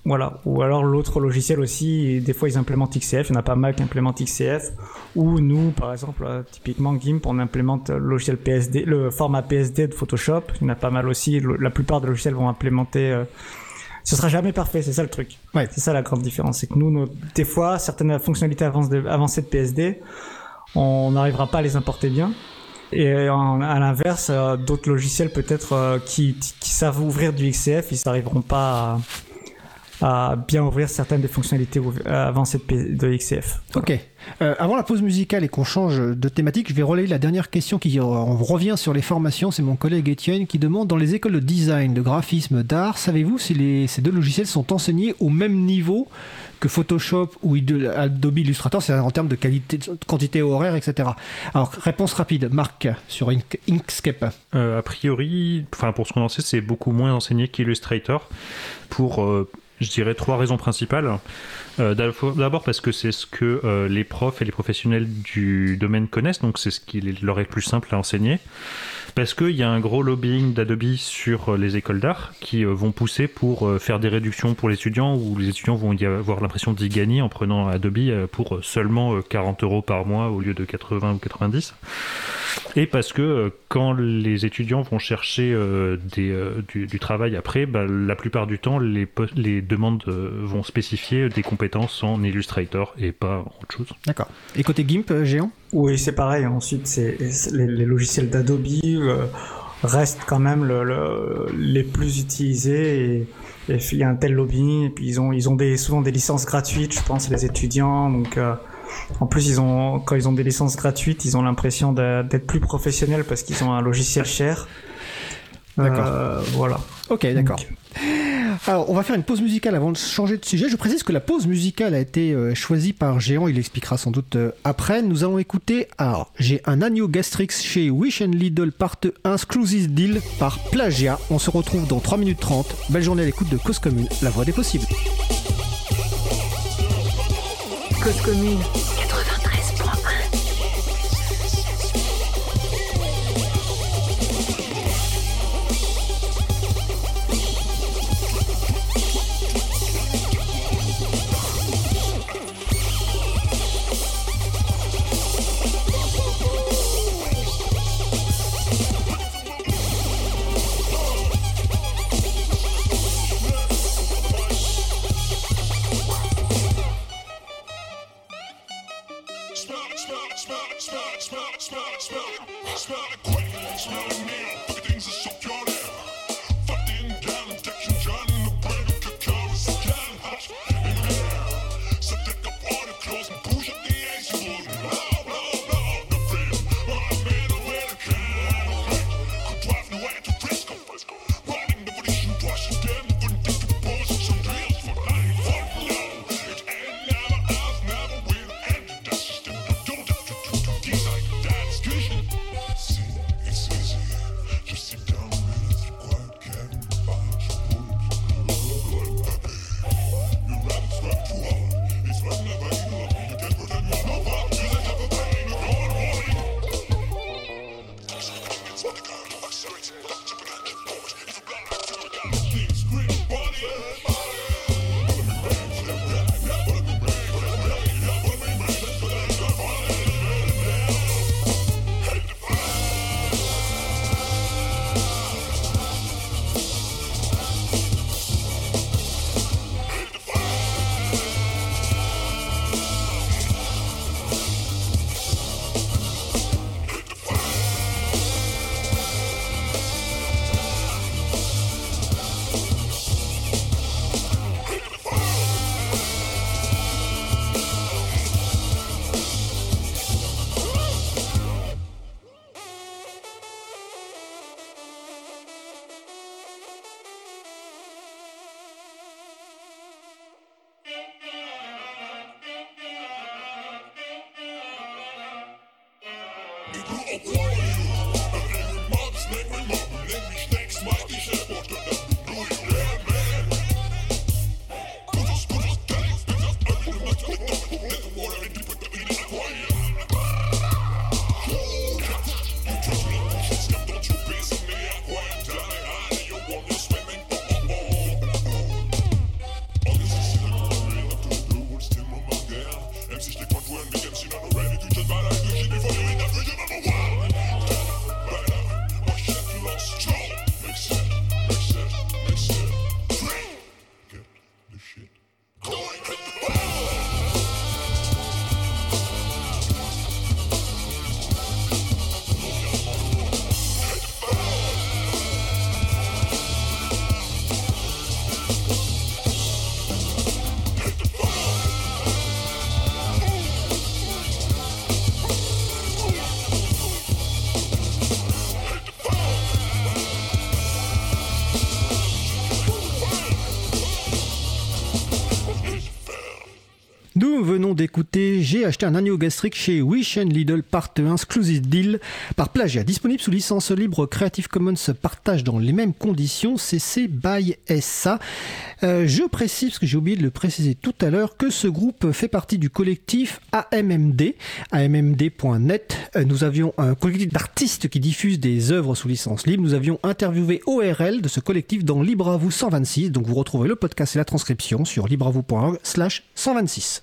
Speaker 6: voilà. Ou alors l'autre logiciel aussi, des fois ils implémentent XCF, il y en a pas mal qui implémentent XCF. Ou nous, par exemple, euh, typiquement GIMP, on implémente le logiciel PSD, le format PSD de Photoshop. Il y en a pas mal aussi. La plupart des logiciels vont implémenter. Euh, ce sera jamais parfait, c'est ça le truc.
Speaker 1: Ouais.
Speaker 6: C'est ça la grande différence. C'est que nous, des fois, certaines fonctionnalités avancées de PSD, on n'arrivera pas à les importer bien. Et à l'inverse, euh, d'autres logiciels peut-être qui, qui, savent ouvrir du XCF, ils n'arriveront pas à à bien ouvrir certaines des fonctionnalités avancées de XCF.
Speaker 1: Ok. Euh, avant la pause musicale et qu'on change de thématique, je vais relayer la dernière question qui revient sur les formations. C'est mon collègue Étienne qui demande dans les écoles de design, de graphisme, d'art, savez-vous si ces deux logiciels sont enseignés au même niveau que Photoshop ou Adobe Illustrator, c'est en termes de qualité, quantité horaire, etc. Alors, réponse rapide, Marc, sur Inkscape.
Speaker 2: Euh, a priori, enfin pour ce qu'on en sait, c'est beaucoup moins enseigné qu'Illustrator pour euh, je dirais trois raisons principales. Euh, d'abord parce que c'est ce que euh, les profs et les professionnels du domaine connaissent, donc c'est ce qui leur est plus simple à enseigner. Parce qu'il y a un gros lobbying d'Adobe sur euh, les écoles d'art qui vont pousser pour faire des réductions pour les étudiants où les étudiants vont y avoir l'impression d'y gagner en prenant Adobe pour seulement 40 euros par mois au lieu de 80 ou 90. Et parce que quand les étudiants vont chercher du, travail après, bah, la plupart du temps, les, demandes vont spécifier des compétences en Illustrator et pas autre chose.
Speaker 1: D'accord. Et côté GIMP, euh, géant?
Speaker 6: Oui, c'est pareil. Ensuite, c'est les, logiciels d'Adobe euh, restent quand même le, les plus utilisés. Et, il y a un tel lobby. Et puis ils ont, ils ont des, souvent des licences gratuites, je pense, les étudiants. Donc euh, en plus, ils ont, quand ils ont des licences gratuites, ils ont l'impression d'être plus professionnels parce qu'ils ont un logiciel cher.
Speaker 1: D'accord.
Speaker 6: voilà.
Speaker 1: Ok, d'accord. Alors, on va faire une pause musicale avant de changer de sujet. Je précise que la pause musicale a été euh, choisie par Géant, il expliquera sans doute euh, après. Nous allons écouter, alors, j'ai un agneau Gastrix chez Wish and Lidl part 1 Exclusive Deal par Plagia. On se retrouve dans 3 minutes 30. Belle journée à l'écoute de Cause Commune, la voix des possibles. D'écouter J'ai acheté un agneau gastrique chez Wish and Lidl Part 1 Exclusive Deal par plagiat. Disponible sous licence libre Creative Commons partage dans les mêmes conditions CC by SA. Euh, je précise, parce que j'ai oublié de le préciser tout à l'heure, que ce groupe fait partie du collectif AMMD, ammd.net. Euh, nous avions un collectif d'artistes qui diffusent des œuvres sous licence libre. Nous avions interviewé ORL de ce collectif dans Libre à vous 126. Donc vous retrouvez le podcast et la transcription sur libreavou.org slash 126.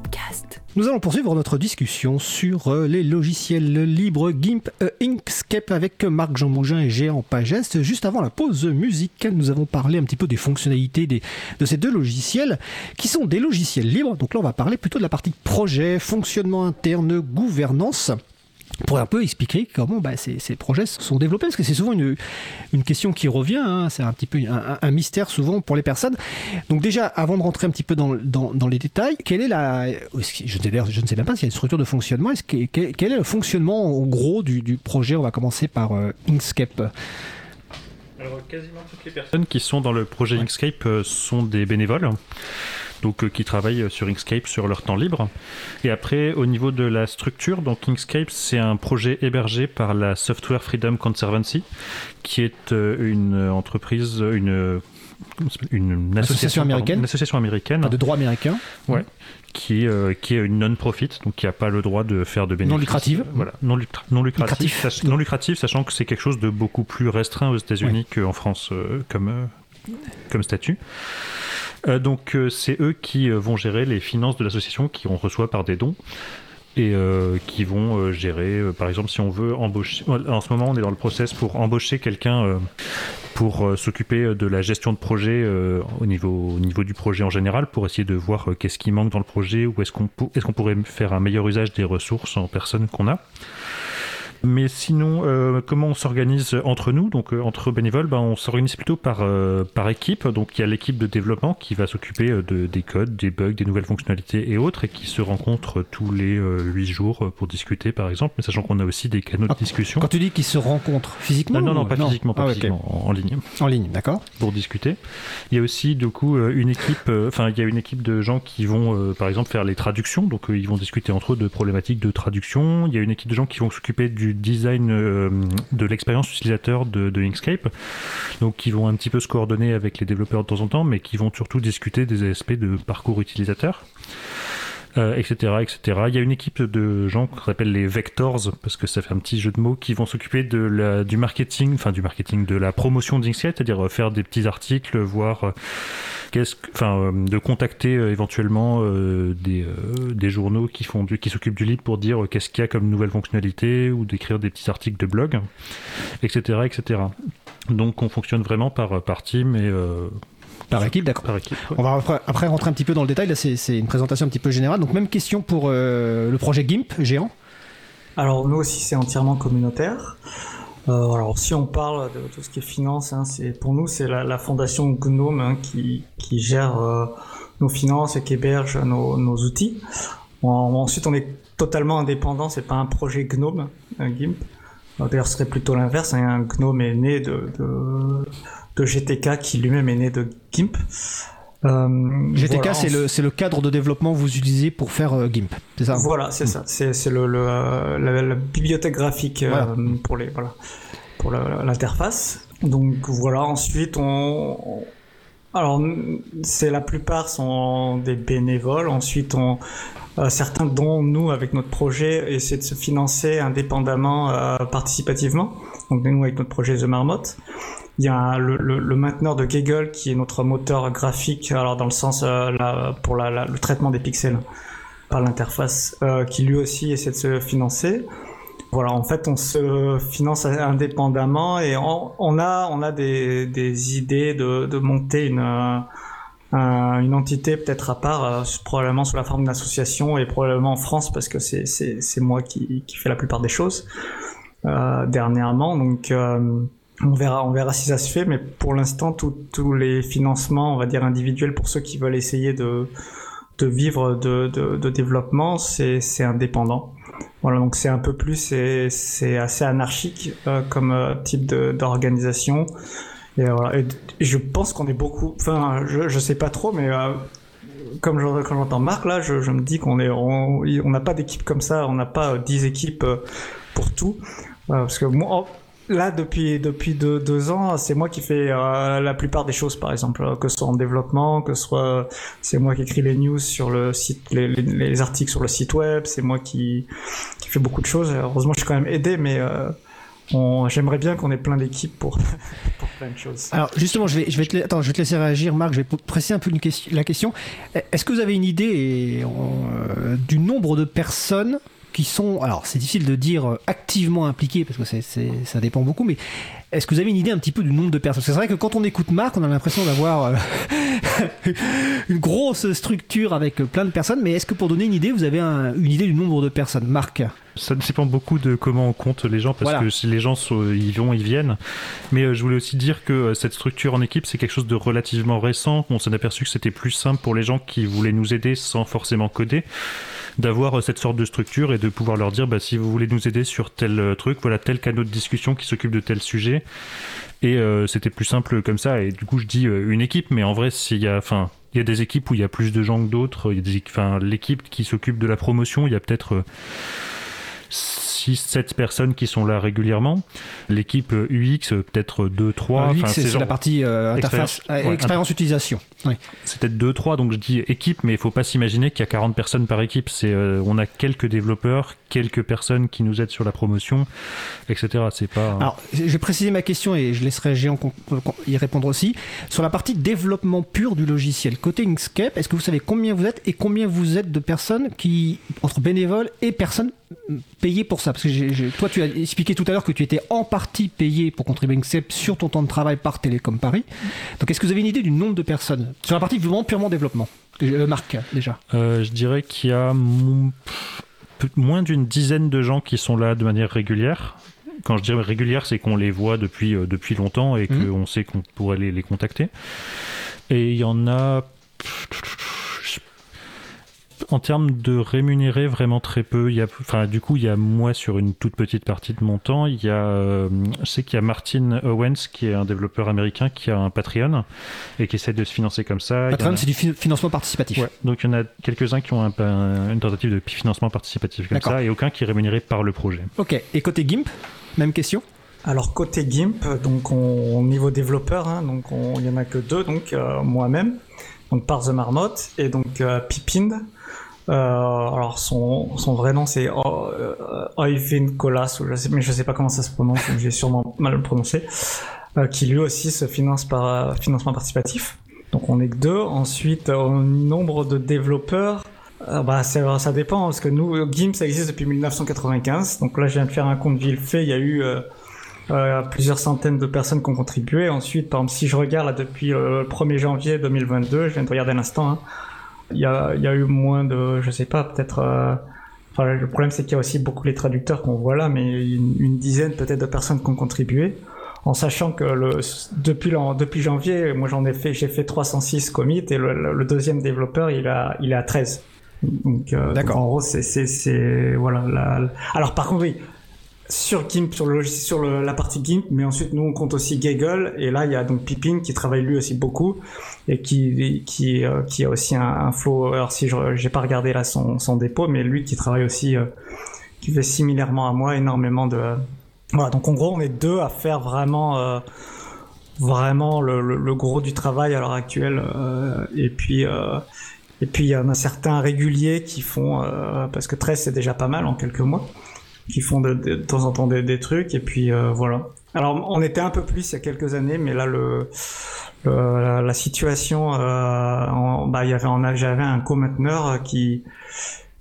Speaker 1: Nous allons poursuivre notre discussion sur euh, les logiciels libres GIMP euh, Inkscape avec Marc-Jean Mougin et Géant Pageste. Juste avant la pause musicale, nous avons parlé un petit peu des fonctionnalités de ces deux logiciels qui sont des logiciels libres. Donc là, on va parler plutôt de la partie projet, fonctionnement interne, gouvernance pour un peu expliquer comment bah, ces, ces, projets sont développés, parce que c'est souvent une, question qui revient, hein, c'est un petit peu un, mystère souvent pour les personnes. Donc déjà, avant de rentrer un petit peu dans, les détails, quelle est la... Je je ne sais même pas s'il y a une structure de fonctionnement, est quel, est le fonctionnement en gros du, projet? On va commencer par euh, Inkscape.
Speaker 2: Alors, quasiment toutes les personnes qui sont dans le projet. Inkscape euh, sont des bénévoles donc euh, qui travaillent sur Inkscape sur leur temps libre. Et après, au niveau de la structure, donc Inkscape, c'est un projet hébergé par la Software Freedom Conservancy, qui est euh, une entreprise, une une,
Speaker 1: une association, association, américaine,
Speaker 2: pardon, une association américaine
Speaker 1: de droit américain,
Speaker 2: ouais, qui, euh, qui est une non-profit, donc qui n'a pas le droit de faire de bénéfices.
Speaker 1: Non lucrative.
Speaker 2: Voilà, non, lucra non lucratif, lucratif. Sach non lucratif, sachant que c'est quelque chose de beaucoup plus restreint aux États-Unis ouais. qu'en France euh, comme, euh, comme statut. Euh, donc c'est eux qui vont gérer les finances de l'association qui on reçoit par des dons et euh, qui vont euh, gérer, euh, par exemple, si on veut embaucher. En ce moment, on est dans le process pour embaucher quelqu'un euh, pour s'occuper de la gestion de projet au, niveau, au niveau du projet en général, pour essayer de voir qu'est-ce qui manque dans le projet, ou est-ce qu'on qu'on pourrait faire un meilleur usage des ressources en personnes qu'on a. Mais sinon, euh, comment on s'organise entre nous Donc euh, entre bénévoles, ben, on s'organise plutôt par, euh, par équipe. Donc il y a l'équipe de développement qui va s'occuper de, des codes, des bugs, des nouvelles fonctionnalités et autres, et qui se rencontre tous les huit jours pour discuter, par exemple. Mais sachant qu'on a aussi des canaux de discussion.
Speaker 1: Quand tu dis qu'ils se rencontrent physiquement
Speaker 2: Non, non, non, pas
Speaker 1: non?
Speaker 2: physiquement, pas
Speaker 1: ah,
Speaker 2: physiquement,
Speaker 1: okay.
Speaker 2: en, en, ligne.
Speaker 1: En ligne, d'accord.
Speaker 2: Pour discuter. Il y a aussi du coup une équipe, enfin il y a une équipe de gens qui vont, par exemple, faire les traductions. Donc ils vont discuter entre eux de problématiques de traduction. Il y a une équipe de gens qui vont s'occuper du design de l'expérience utilisateur de, de, Inkscape, donc qui vont un petit peu se coordonner avec les développeurs de temps en temps, mais qui vont surtout discuter des aspects de parcours utilisateur. Euh, etc., etc. Il y a une équipe de gens qu'on appelle les vectors, parce que ça fait un petit jeu de mots, qui vont s'occuper de la, du marketing, enfin du marketing, de la promotion d'Inkscape, c'est-à-dire faire des petits articles, voir euh, qu'est-ce, enfin, euh, de contacter euh, éventuellement euh, des, des journaux qui font du, qui s'occupent du livre pour dire qu'est-ce qu'il y a comme nouvelles fonctionnalités, ou d'écrire des petits articles de blog, etc., etc. Donc on fonctionne vraiment par, par team et
Speaker 1: par équipe, d'accord.
Speaker 2: Par équipe, ouais.
Speaker 1: On va après, après, rentrer un petit peu dans le détail. Là, c'est une présentation un petit peu générale. Donc, même question pour euh, le projet GIMP géant.
Speaker 6: Alors, nous aussi, c'est entièrement communautaire. Euh, alors, si on parle de tout ce qui est finance, hein, c'est pour nous, c'est la, la, fondation Gnome hein, qui, qui gère euh, nous finance et qui héberge nos, nos outils. ensuite, on est totalement indépendant. C'est pas un projet GNOME, un GIMP. D'ailleurs, ce serait plutôt l'inverse. Hein. Un GNOME est né de, de, de GTK qui lui-même est né de GIMP.
Speaker 1: Euh, GTK, c'est le, le cadre de développement que vous utilisez pour faire euh, GIMP, c'est ça?
Speaker 6: Voilà, c'est ça. C'est le, le euh, la, bibliothèque graphique pour les voilà pour l'interface. Donc voilà. Ensuite, on, alors c'est la plupart sont des bénévoles. Ensuite, on certains dont nous avec notre projet essaient de se financer indépendamment, participativement. Donc nous avec notre projet The Marmotte. Il y a le, le, mainteneur de Gaggle qui est notre moteur graphique, alors dans le sens euh, pour le traitement des pixels par l'interface, euh, qui lui aussi essaie de se financer. Voilà, en fait, on se finance indépendamment et on, a, on a des, des idées de, de monter une, euh, une entité peut-être à part, probablement sous la forme d'une association et probablement en France parce que c'est, moi qui, qui fais la plupart des choses dernièrement. Donc, on verra, on verra si ça se fait, mais pour l'instant, tous les financements, on va dire individuels, pour ceux qui veulent essayer de, de vivre de, de, de développement, c'est indépendant. Voilà, donc c'est un peu plus, c'est assez anarchique euh, comme euh, type d'organisation. Et, voilà, et, je pense qu'on est beaucoup, enfin, je, je sais pas trop, mais euh, comme j'entends Marc là, je, je, me dis qu'on est, on n'a pas d'équipe comme ça, on n'a pas 10 équipes pour tout. parce que moi, là, depuis, depuis deux, ans, c'est moi qui fais euh, la plupart des choses, par exemple, que ce soit en développement, que ce soit c'est moi qui écris les news sur le site, les, articles sur le site web, c'est moi qui, qui fais beaucoup de choses. Heureusement, je suis quand même aidé, mais euh, j'aimerais bien qu'on ait plein d'équipes pour, (laughs) pour, plein de choses.
Speaker 1: Alors justement, je vais, je vais, te, je vais te laisser réagir, Marc. Je vais presser un peu la question. Est-ce que vous avez une idée euh, du nombre de personnes qui sont, alors c'est difficile de dire euh, activement impliqués parce que ça dépend beaucoup, mais est-ce que vous avez une idée un petit peu du nombre de personnes? C'est vrai que quand on écoute Marc, on a l'impression d'avoir euh, (laughs) une grosse structure avec plein de personnes, mais est-ce que pour donner une idée, vous avez une idée du nombre de personnes? Marc
Speaker 2: ça dépend beaucoup de comment on compte les gens, parce que si les gens sont, ils vont, ils viennent. Mais euh, je voulais aussi dire que cette structure en équipe, c'est quelque chose de relativement récent. On s'est aperçu que c'était plus simple pour les gens qui voulaient nous aider sans forcément coder d'avoir euh, cette sorte de structure et de pouvoir leur dire bah, si vous voulez nous aider sur tel euh, truc, voilà tel canot de discussion qui s'occupe de tel sujet. Et euh, c'était plus simple comme ça. Et du coup, je dis une équipe, mais en vrai, s'il y a, enfin, il y a des équipes où il y a plus de gens que d'autres. Il y a des, enfin, l'équipe qui s'occupe de la promotion, il y a peut-être so 6-7 personnes qui sont là régulièrement. L'équipe UX, peut-être 2-3.
Speaker 1: UX, c'est la partie euh, interface, euh, expérience utilisation.
Speaker 2: C'est peut-être 2-3, donc je dis équipe, mais il faut pas s'imaginer qu'il y a 40 personnes par équipe. C'est, euh, on a quelques développeurs, quelques personnes qui nous aident sur la promotion, etc. C'est pas.
Speaker 1: Alors, je vais préciser ma question et je laisserai Géant y répondre aussi. Sur la partie développement pur du logiciel, côté Inkscape, est-ce que vous savez combien vous êtes et combien vous êtes de personnes qui, entre bénévoles et personnes payées pour ça? Parce que toi, tu as expliqué tout à l'heure que tu étais en partie payé pour contribuer Inkscape sur ton temps de travail par Télécom Paris. Donc, est-ce que vous avez une idée du nombre de personnes sur la partie vraiment purement développement euh, Marc, déjà?
Speaker 2: Euh, je dirais qu'il y a moins d'une dizaine de gens qui sont là de manière régulière. Quand je dis régulière, c'est qu'on les voit depuis, euh, depuis longtemps et mmh. qu'on sait qu'on pourrait les, les contacter. Et il y en a en termes de rémunérer, vraiment très peu. Il y a, enfin, du coup, il y a moi sur une toute petite partie de mon temps. Il y a, euh, je sais qu'il y a Martin Owens qui est un développeur américain qui a un Patreon et qui essaie de se financer comme ça.
Speaker 1: Patreon, c'est du financement participatif.
Speaker 2: Donc il y en a quelques-uns qui ont une tentative de financement participatif comme ça et aucun qui est rémunéré par le projet.
Speaker 1: Ok. Et côté GIMP, même question.
Speaker 6: Alors côté GIMP, donc on, niveau développeur, hein, donc il y en a que deux, donc euh, moi-même, donc par The Marmotte et donc euh, Pipind. Euh, alors son, vrai nom c'est Oyvind euh, Kolas, je sais, mais je sais pas comment ça se prononce, j'ai sûrement mal prononcé, euh, qui lui aussi se finance par euh, financement participatif. Donc on est que deux. Ensuite, au nombre de développeurs, bah ça dépend parce que nous GIMP ça existe depuis 1995. Donc là je viens de faire un compte vite fait, il y a eu plusieurs centaines de personnes qui ont contribué. Ensuite, par exemple, si je regarde là, depuis le 1er janvier 2022, je viens de regarder un instant, hein, il y a, y a eu moins de, je sais pas, peut-être. Euh, enfin, le problème, c'est qu'il y a aussi beaucoup les traducteurs qu'on voit là, mais une, dizaine peut-être de personnes qui ont contribué. en sachant que le, depuis, depuis janvier, moi j'en ai fait, j'ai fait 306 commits et le, deuxième développeur il a, il est à 13. Donc, euh, D'accord. en gros, c'est, c'est, c'est, voilà. La, Alors par contre, oui, sur sur le sur la partie GIMP, mais ensuite nous on compte aussi Gaggle et là il y a donc Pippin qui travaille lui aussi beaucoup et qui qui euh, qui a aussi un, flow. Alors si je j'ai pas regardé là son son dépôt, mais lui qui travaille aussi, euh, qui fait similairement à moi énormément de voilà, donc en gros, on est deux à faire vraiment, euh, vraiment le, gros du travail à l'heure actuelle. Et puis, et puis il y en a certains réguliers qui font, parce que 13 c'est déjà pas mal en quelques mois, qui font de, temps en temps des, trucs. Et puis euh, voilà. Alors on était un peu plus il y a quelques années, mais là le, la, situation, en, bah il y avait, j'avais un co-mainteneur qui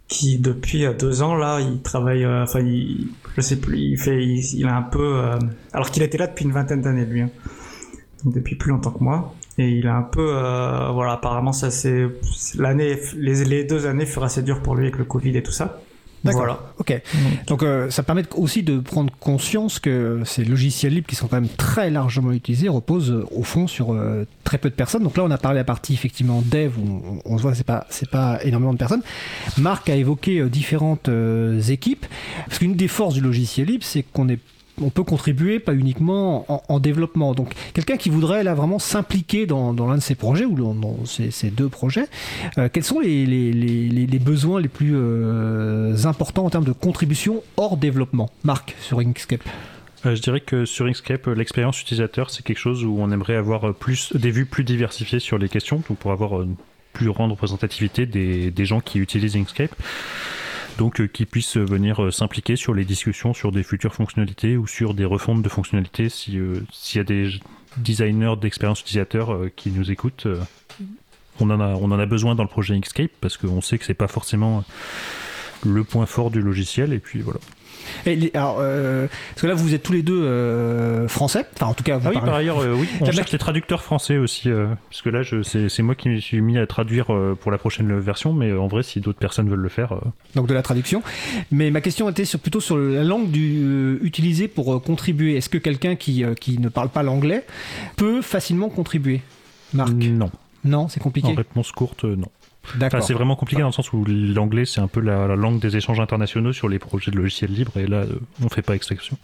Speaker 6: qui depuis deux ans là, il travaille, enfin il je sais plus, il fait, il, a un peu, euh, alors qu'il était là depuis une vingtaine d'années lui, hein. depuis plus longtemps que moi, et il a un peu, euh, voilà, apparemment ça c'est l'année, les deux années furent assez dures pour lui avec le Covid et tout ça.
Speaker 1: D'accord. Voilà. Ok. Donc euh, ça permet aussi de prendre conscience que ces logiciels libres qui sont quand même très largement utilisés reposent euh, au fond sur euh, très peu de personnes. Donc là on a parlé la partie effectivement dev où on, se voit c'est pas c'est pas énormément de personnes. Marc a évoqué différentes équipes parce qu'une des forces du logiciel libre c'est qu'on est on peut contribuer, pas uniquement en, développement. Donc, quelqu'un qui voudrait là vraiment s'impliquer dans, l'un de ces projets ou dans, ces, deux projets, euh, quels sont les, besoins les plus euh, importants en termes de contribution hors développement? Marc, sur Inkscape.
Speaker 2: Euh, je dirais que sur Inkscape, l'expérience utilisateur, c'est quelque chose où on aimerait avoir plus des vues plus diversifiées sur les questions, pour avoir une plus grande représentativité des gens qui utilisent Inkscape donc euh, qui puissent venir euh, s'impliquer sur les discussions sur des futures fonctionnalités ou sur des refontes de fonctionnalités si euh, s'il y a des designers d'expérience utilisateur qui nous écoutent on en a on en a besoin dans le projet Inkscape parce qu'on sait que c'est pas forcément le point fort du logiciel et puis voilà
Speaker 1: et alors, euh, parce que là, vous êtes tous les deux euh, français. Enfin, en tout cas, vous
Speaker 2: ah oui, par ailleurs, euh, oui. (laughs) On cherche les traducteurs français aussi, parce que là, c'est moi qui me suis mis à traduire pour la prochaine version, mais en vrai, si d'autres personnes veulent le faire.
Speaker 1: Donc de la traduction. Mais ma question était sur, plutôt sur la langue du, utilisée pour contribuer. Est-ce que quelqu'un qui, qui ne parle pas l'anglais peut facilement contribuer? Marc?
Speaker 2: Non.
Speaker 1: Non, c'est compliqué.
Speaker 2: En réponse courte, non. Enfin, c'est vraiment compliqué dans le sens où l'anglais c'est un peu la, langue des échanges internationaux sur les projets de logiciels libres et là euh, on fait pas exception.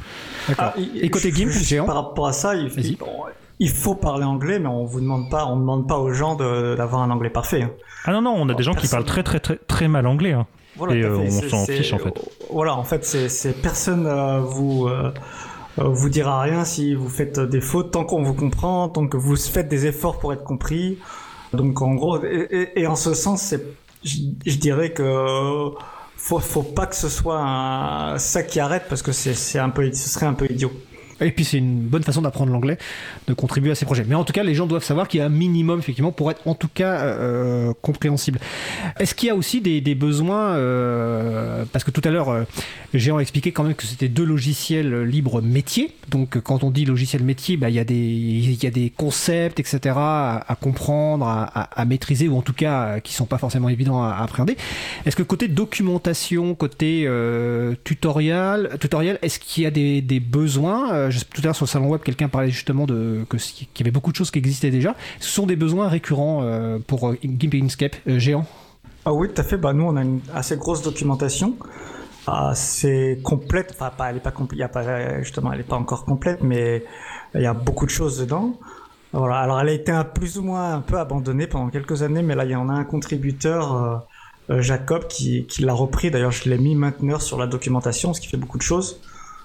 Speaker 1: D'accord. Ah, et côté GIMP, géant
Speaker 6: Par rapport à ça, il, il, faut parler anglais, mais on vous demande pas, on demande pas aux gens d'avoir un anglais parfait. Hein.
Speaker 2: Ah non non, on a des gens qui parlent très très très très mal anglais. Hein. et euh, on s'en fiche en fait.
Speaker 6: Voilà, en fait, c'est personne euh, vous vous dira rien si vous faites des fautes tant qu'on vous comprend, tant que vous faites des efforts pour être compris. Donc en gros, et, en ce sens, je, dirais que faut, faut pas que ce soit ça qui arrête parce que c'est un peu, ce serait un peu idiot.
Speaker 1: Et puis c'est une bonne façon d'apprendre l'anglais, de contribuer à ces projets. Mais en tout cas, les gens doivent savoir qu'il y a un minimum effectivement pour être en tout cas euh, compréhensible. Est-ce qu'il y a aussi des, besoins euh, Parce que tout à l'heure, euh, Géant a expliqué quand même que c'était deux logiciels libres métiers. Donc quand on dit logiciel métier, bah, il, y a des, concepts, etc. à, comprendre, à, maîtriser, ou en tout cas qui sont pas forcément évidents à, appréhender. Est-ce que côté documentation, côté euh, tutoriel, tutoriel est-ce qu'il y a des besoins euh, tout à l'heure sur le salon web, quelqu'un parlait justement de qu'il y avait beaucoup de choses qui existaient déjà. Ce sont des besoins récurrents euh, pour euh, GIMP Inkscape géant
Speaker 6: Ah oui, tout à fait. Bah, nous, on a une assez grosse documentation assez complète. Enfin, pas, elle est pas complète. justement, elle n'est pas encore complète, mais il y a beaucoup de choses dedans. Voilà. Alors, elle a été un, plus ou moins un peu abandonnée pendant quelques années, mais là, il y en a un contributeur, Jacob, qui, qui l'a repris. D'ailleurs, je l'ai mis maintenant sur la documentation, ce qui fait beaucoup de choses.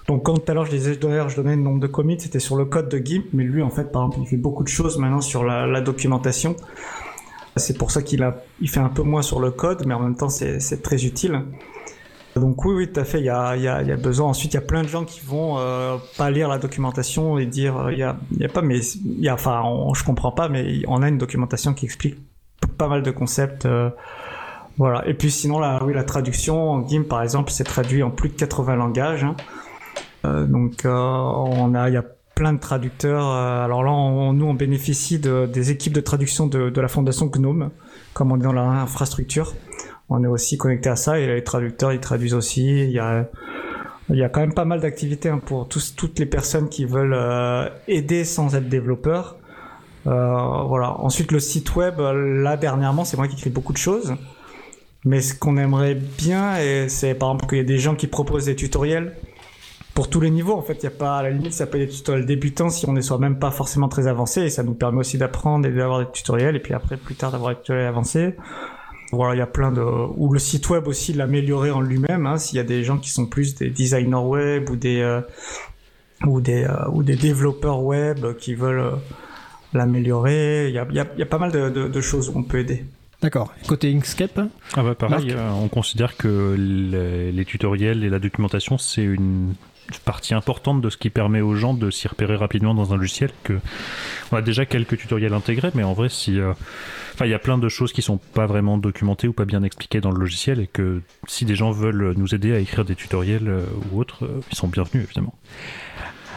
Speaker 6: Donc quand tout à l'heure je disais, d'ailleurs je donnais le nombre de commits, c'était sur le code de GIMP, mais lui en fait par exemple il fait beaucoup de choses maintenant sur la, documentation. C'est pour ça qu'il a, il fait un peu moins sur le code, mais en même temps c'est, très utile. Donc oui, oui, tout à fait. Il y a, il y a, il y a besoin. Ensuite, il y a plein de gens qui vont euh, pas lire la documentation et dire euh, il y a, il y a pas, mais il y a, enfin, je comprends pas, mais on a une documentation qui explique pas mal de concepts. Euh, voilà. Et puis sinon, la, oui, la traduction, GIMP par exemple, c'est traduit en plus de 80 langages. Hein. Euh, donc euh, on a, il y a plein de traducteurs. Euh, alors là, nous, on bénéficie de, des équipes de traduction de, de, la fondation Gnome, comme on est dans l'infrastructure. On est aussi connecté à ça et les traducteurs, ils traduisent aussi. Il y a, il y a quand même pas mal d'activités hein, pour tous, toutes les personnes qui veulent euh, aider sans être développeurs. Euh, voilà. Ensuite, le site web, là dernièrement, c'est moi qui crée beaucoup de choses. Mais ce qu'on aimerait bien, c'est par exemple qu'il y ait des gens qui proposent des tutoriels pour tous les niveaux. En fait, il y a pas à la limite, ça peut être des tutoriels débutants si on n'est soi-même pas forcément très avancé, et ça nous permet aussi d'apprendre et d'avoir des tutoriels, et puis après plus tard d'avoir des tutoriels avancés. Voilà, il y a plein de ou le site web aussi l'améliorer en lui-même. Hein, S'il y a des gens qui sont plus des designers web ou des euh, ou des euh, ou des développeurs web qui veulent euh, l'améliorer, il y a, y, a, y a, pas mal de, de, de choses où on peut aider.
Speaker 1: D'accord. Côté Inkscape
Speaker 2: ah bah Pareil, on considère que les, les, tutoriels et la documentation, c'est une partie importante de ce qui permet aux gens de s'y repérer rapidement dans un logiciel. Que on a déjà quelques tutoriels intégrés, mais en vrai, si, euh, enfin, il y a plein de choses qui sont pas vraiment documentées ou pas bien expliquées dans le logiciel, et que si des gens veulent nous aider à écrire des tutoriels euh, ou autres, euh, ils sont bienvenus évidemment.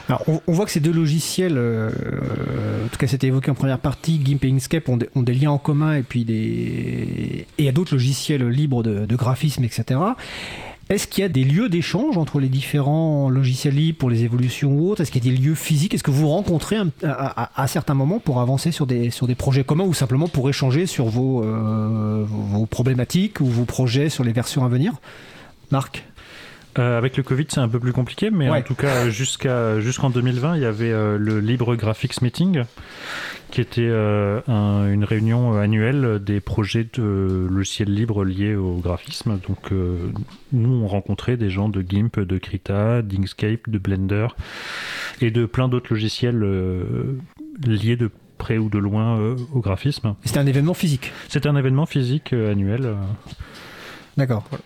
Speaker 1: Alors, on, voit que ces deux logiciels, en tout cas c'était évoqué en première partie, GIMP et Inkscape ont, des liens en commun et puis des et il y a d'autres logiciels libres de graphisme, etc. Est-ce qu'il y a des lieux d'échange entre les différents logiciels libres pour les évolutions ou autres? Est-ce qu'il y a des lieux physiques? Est-ce que vous rencontrez à, certains moments pour avancer sur des, sur des projets communs ou simplement pour échanger sur vos, euh, vos problématiques ou vos projets sur les versions à venir? Marc?
Speaker 2: Euh, avec le Covid, c'est un peu plus compliqué, mais ouais. en tout cas, jusqu'à jusqu'en 2020, il y avait euh, le Libre Graphics Meeting, qui était euh, un, une réunion annuelle des projets de logiciels libres liés au graphisme. Donc, nous, on rencontrait des gens de GIMP, de Krita, d'Inkscape, de Blender et de plein d'autres logiciels liés de près ou de loin au graphisme.
Speaker 1: C'était un événement physique
Speaker 2: C'était un événement physique annuel.
Speaker 1: D'accord.
Speaker 2: Voilà.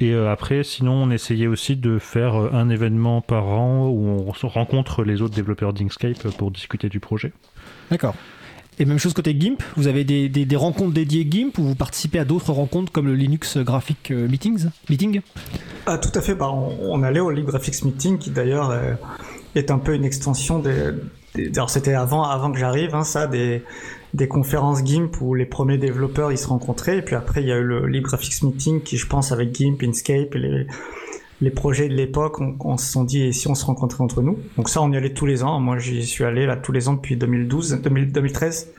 Speaker 2: Et euh, après, sinon, on essayait aussi de faire euh, un événement par an où on rencontre les autres développeurs d'Inkscape pour discuter du projet.
Speaker 1: D'accord. Et même chose côté GIMP, vous avez des, des, des rencontres dédiées GIMP ou vous participez à d'autres rencontres comme le Linux Graphic Meetings, Meeting?
Speaker 6: Ah, Tout à fait, bah, on, on, allait au Linux Graphics Meeting qui d'ailleurs est, est, un peu une extension des... des alors c'était avant, avant que j'arrive, hein, ça, des, des conférences GIMP où les premiers développeurs ils se rencontraient. Et puis après il y a eu le LibreGraphics Meeting qui je pense avec GIMP, Inkscape et les, les projets de l'époque on, on, se sont dit et si on se rencontrait entre nous? Donc ça on y allait tous les ans. Moi j'y suis allé là tous les ans depuis 2012 2000, 2013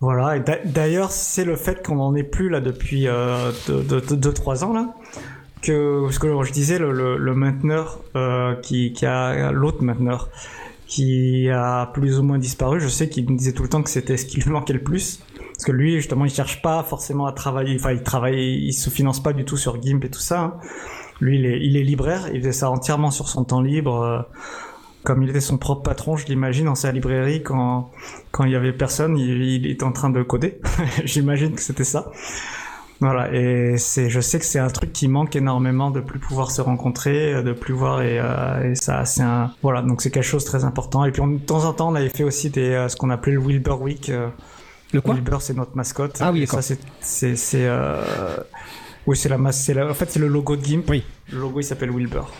Speaker 6: voilà. D'ailleurs c'est le fait qu'on en est plus là depuis 2-3 euh, ans là que ce que je disais le, le, le mainteneur euh, qui, qui a l'autre mainteneur qui a plus ou moins disparu. Je sais qu'il me disait tout le temps que c'était ce qui lui manquait le plus. Parce que lui, justement, il cherche pas forcément à travailler. Enfin, il travaille, il se finance pas du tout sur GIMP et tout ça. Hein. Lui, il est, libraire. Il faisait ça entièrement sur son temps libre. Euh, comme il était son propre patron, je l'imagine, dans sa librairie, quand, quand il y avait personne, il, il était en train de coder. (laughs) J'imagine que c'était ça. Voilà, et c'est, je sais que c'est un truc qui manque énormément de plus pouvoir se rencontrer, de plus voir et, euh, et ça, c'est un, voilà, donc c'est quelque chose de très important. Et puis on, de temps en temps, on avait fait aussi des, euh, ce qu'on appelait le Wilbur Week. Euh,
Speaker 1: le quoi?
Speaker 6: Wilbur, c'est notre mascotte.
Speaker 1: Ah oui,
Speaker 6: ça c'est, c'est, c'est euh, oui, c'est la masse, c'est la, en fait c'est le logo de GIMP.
Speaker 1: Oui.
Speaker 6: Le logo il s'appelle Wilbur.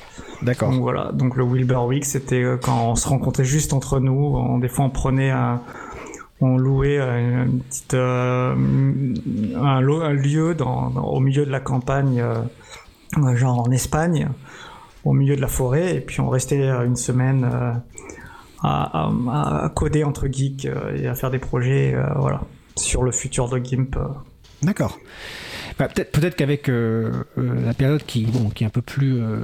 Speaker 1: D'accord.
Speaker 6: Donc voilà, donc le Wilbur Week, c'était quand on se rencontrait juste entre nous. On, des fois, on prenait un on louait petite, euh, un, un, lieu dans, au milieu de la campagne, euh, genre en Espagne, au milieu de la forêt, et puis on restait une semaine euh, à, à, à, coder entre geeks et à faire des projets, voilà, sur le futur de GIMP.
Speaker 1: D'accord. Bah, peut-être peut-être qu'avec euh, euh, la période qui bon qui est un peu plus euh,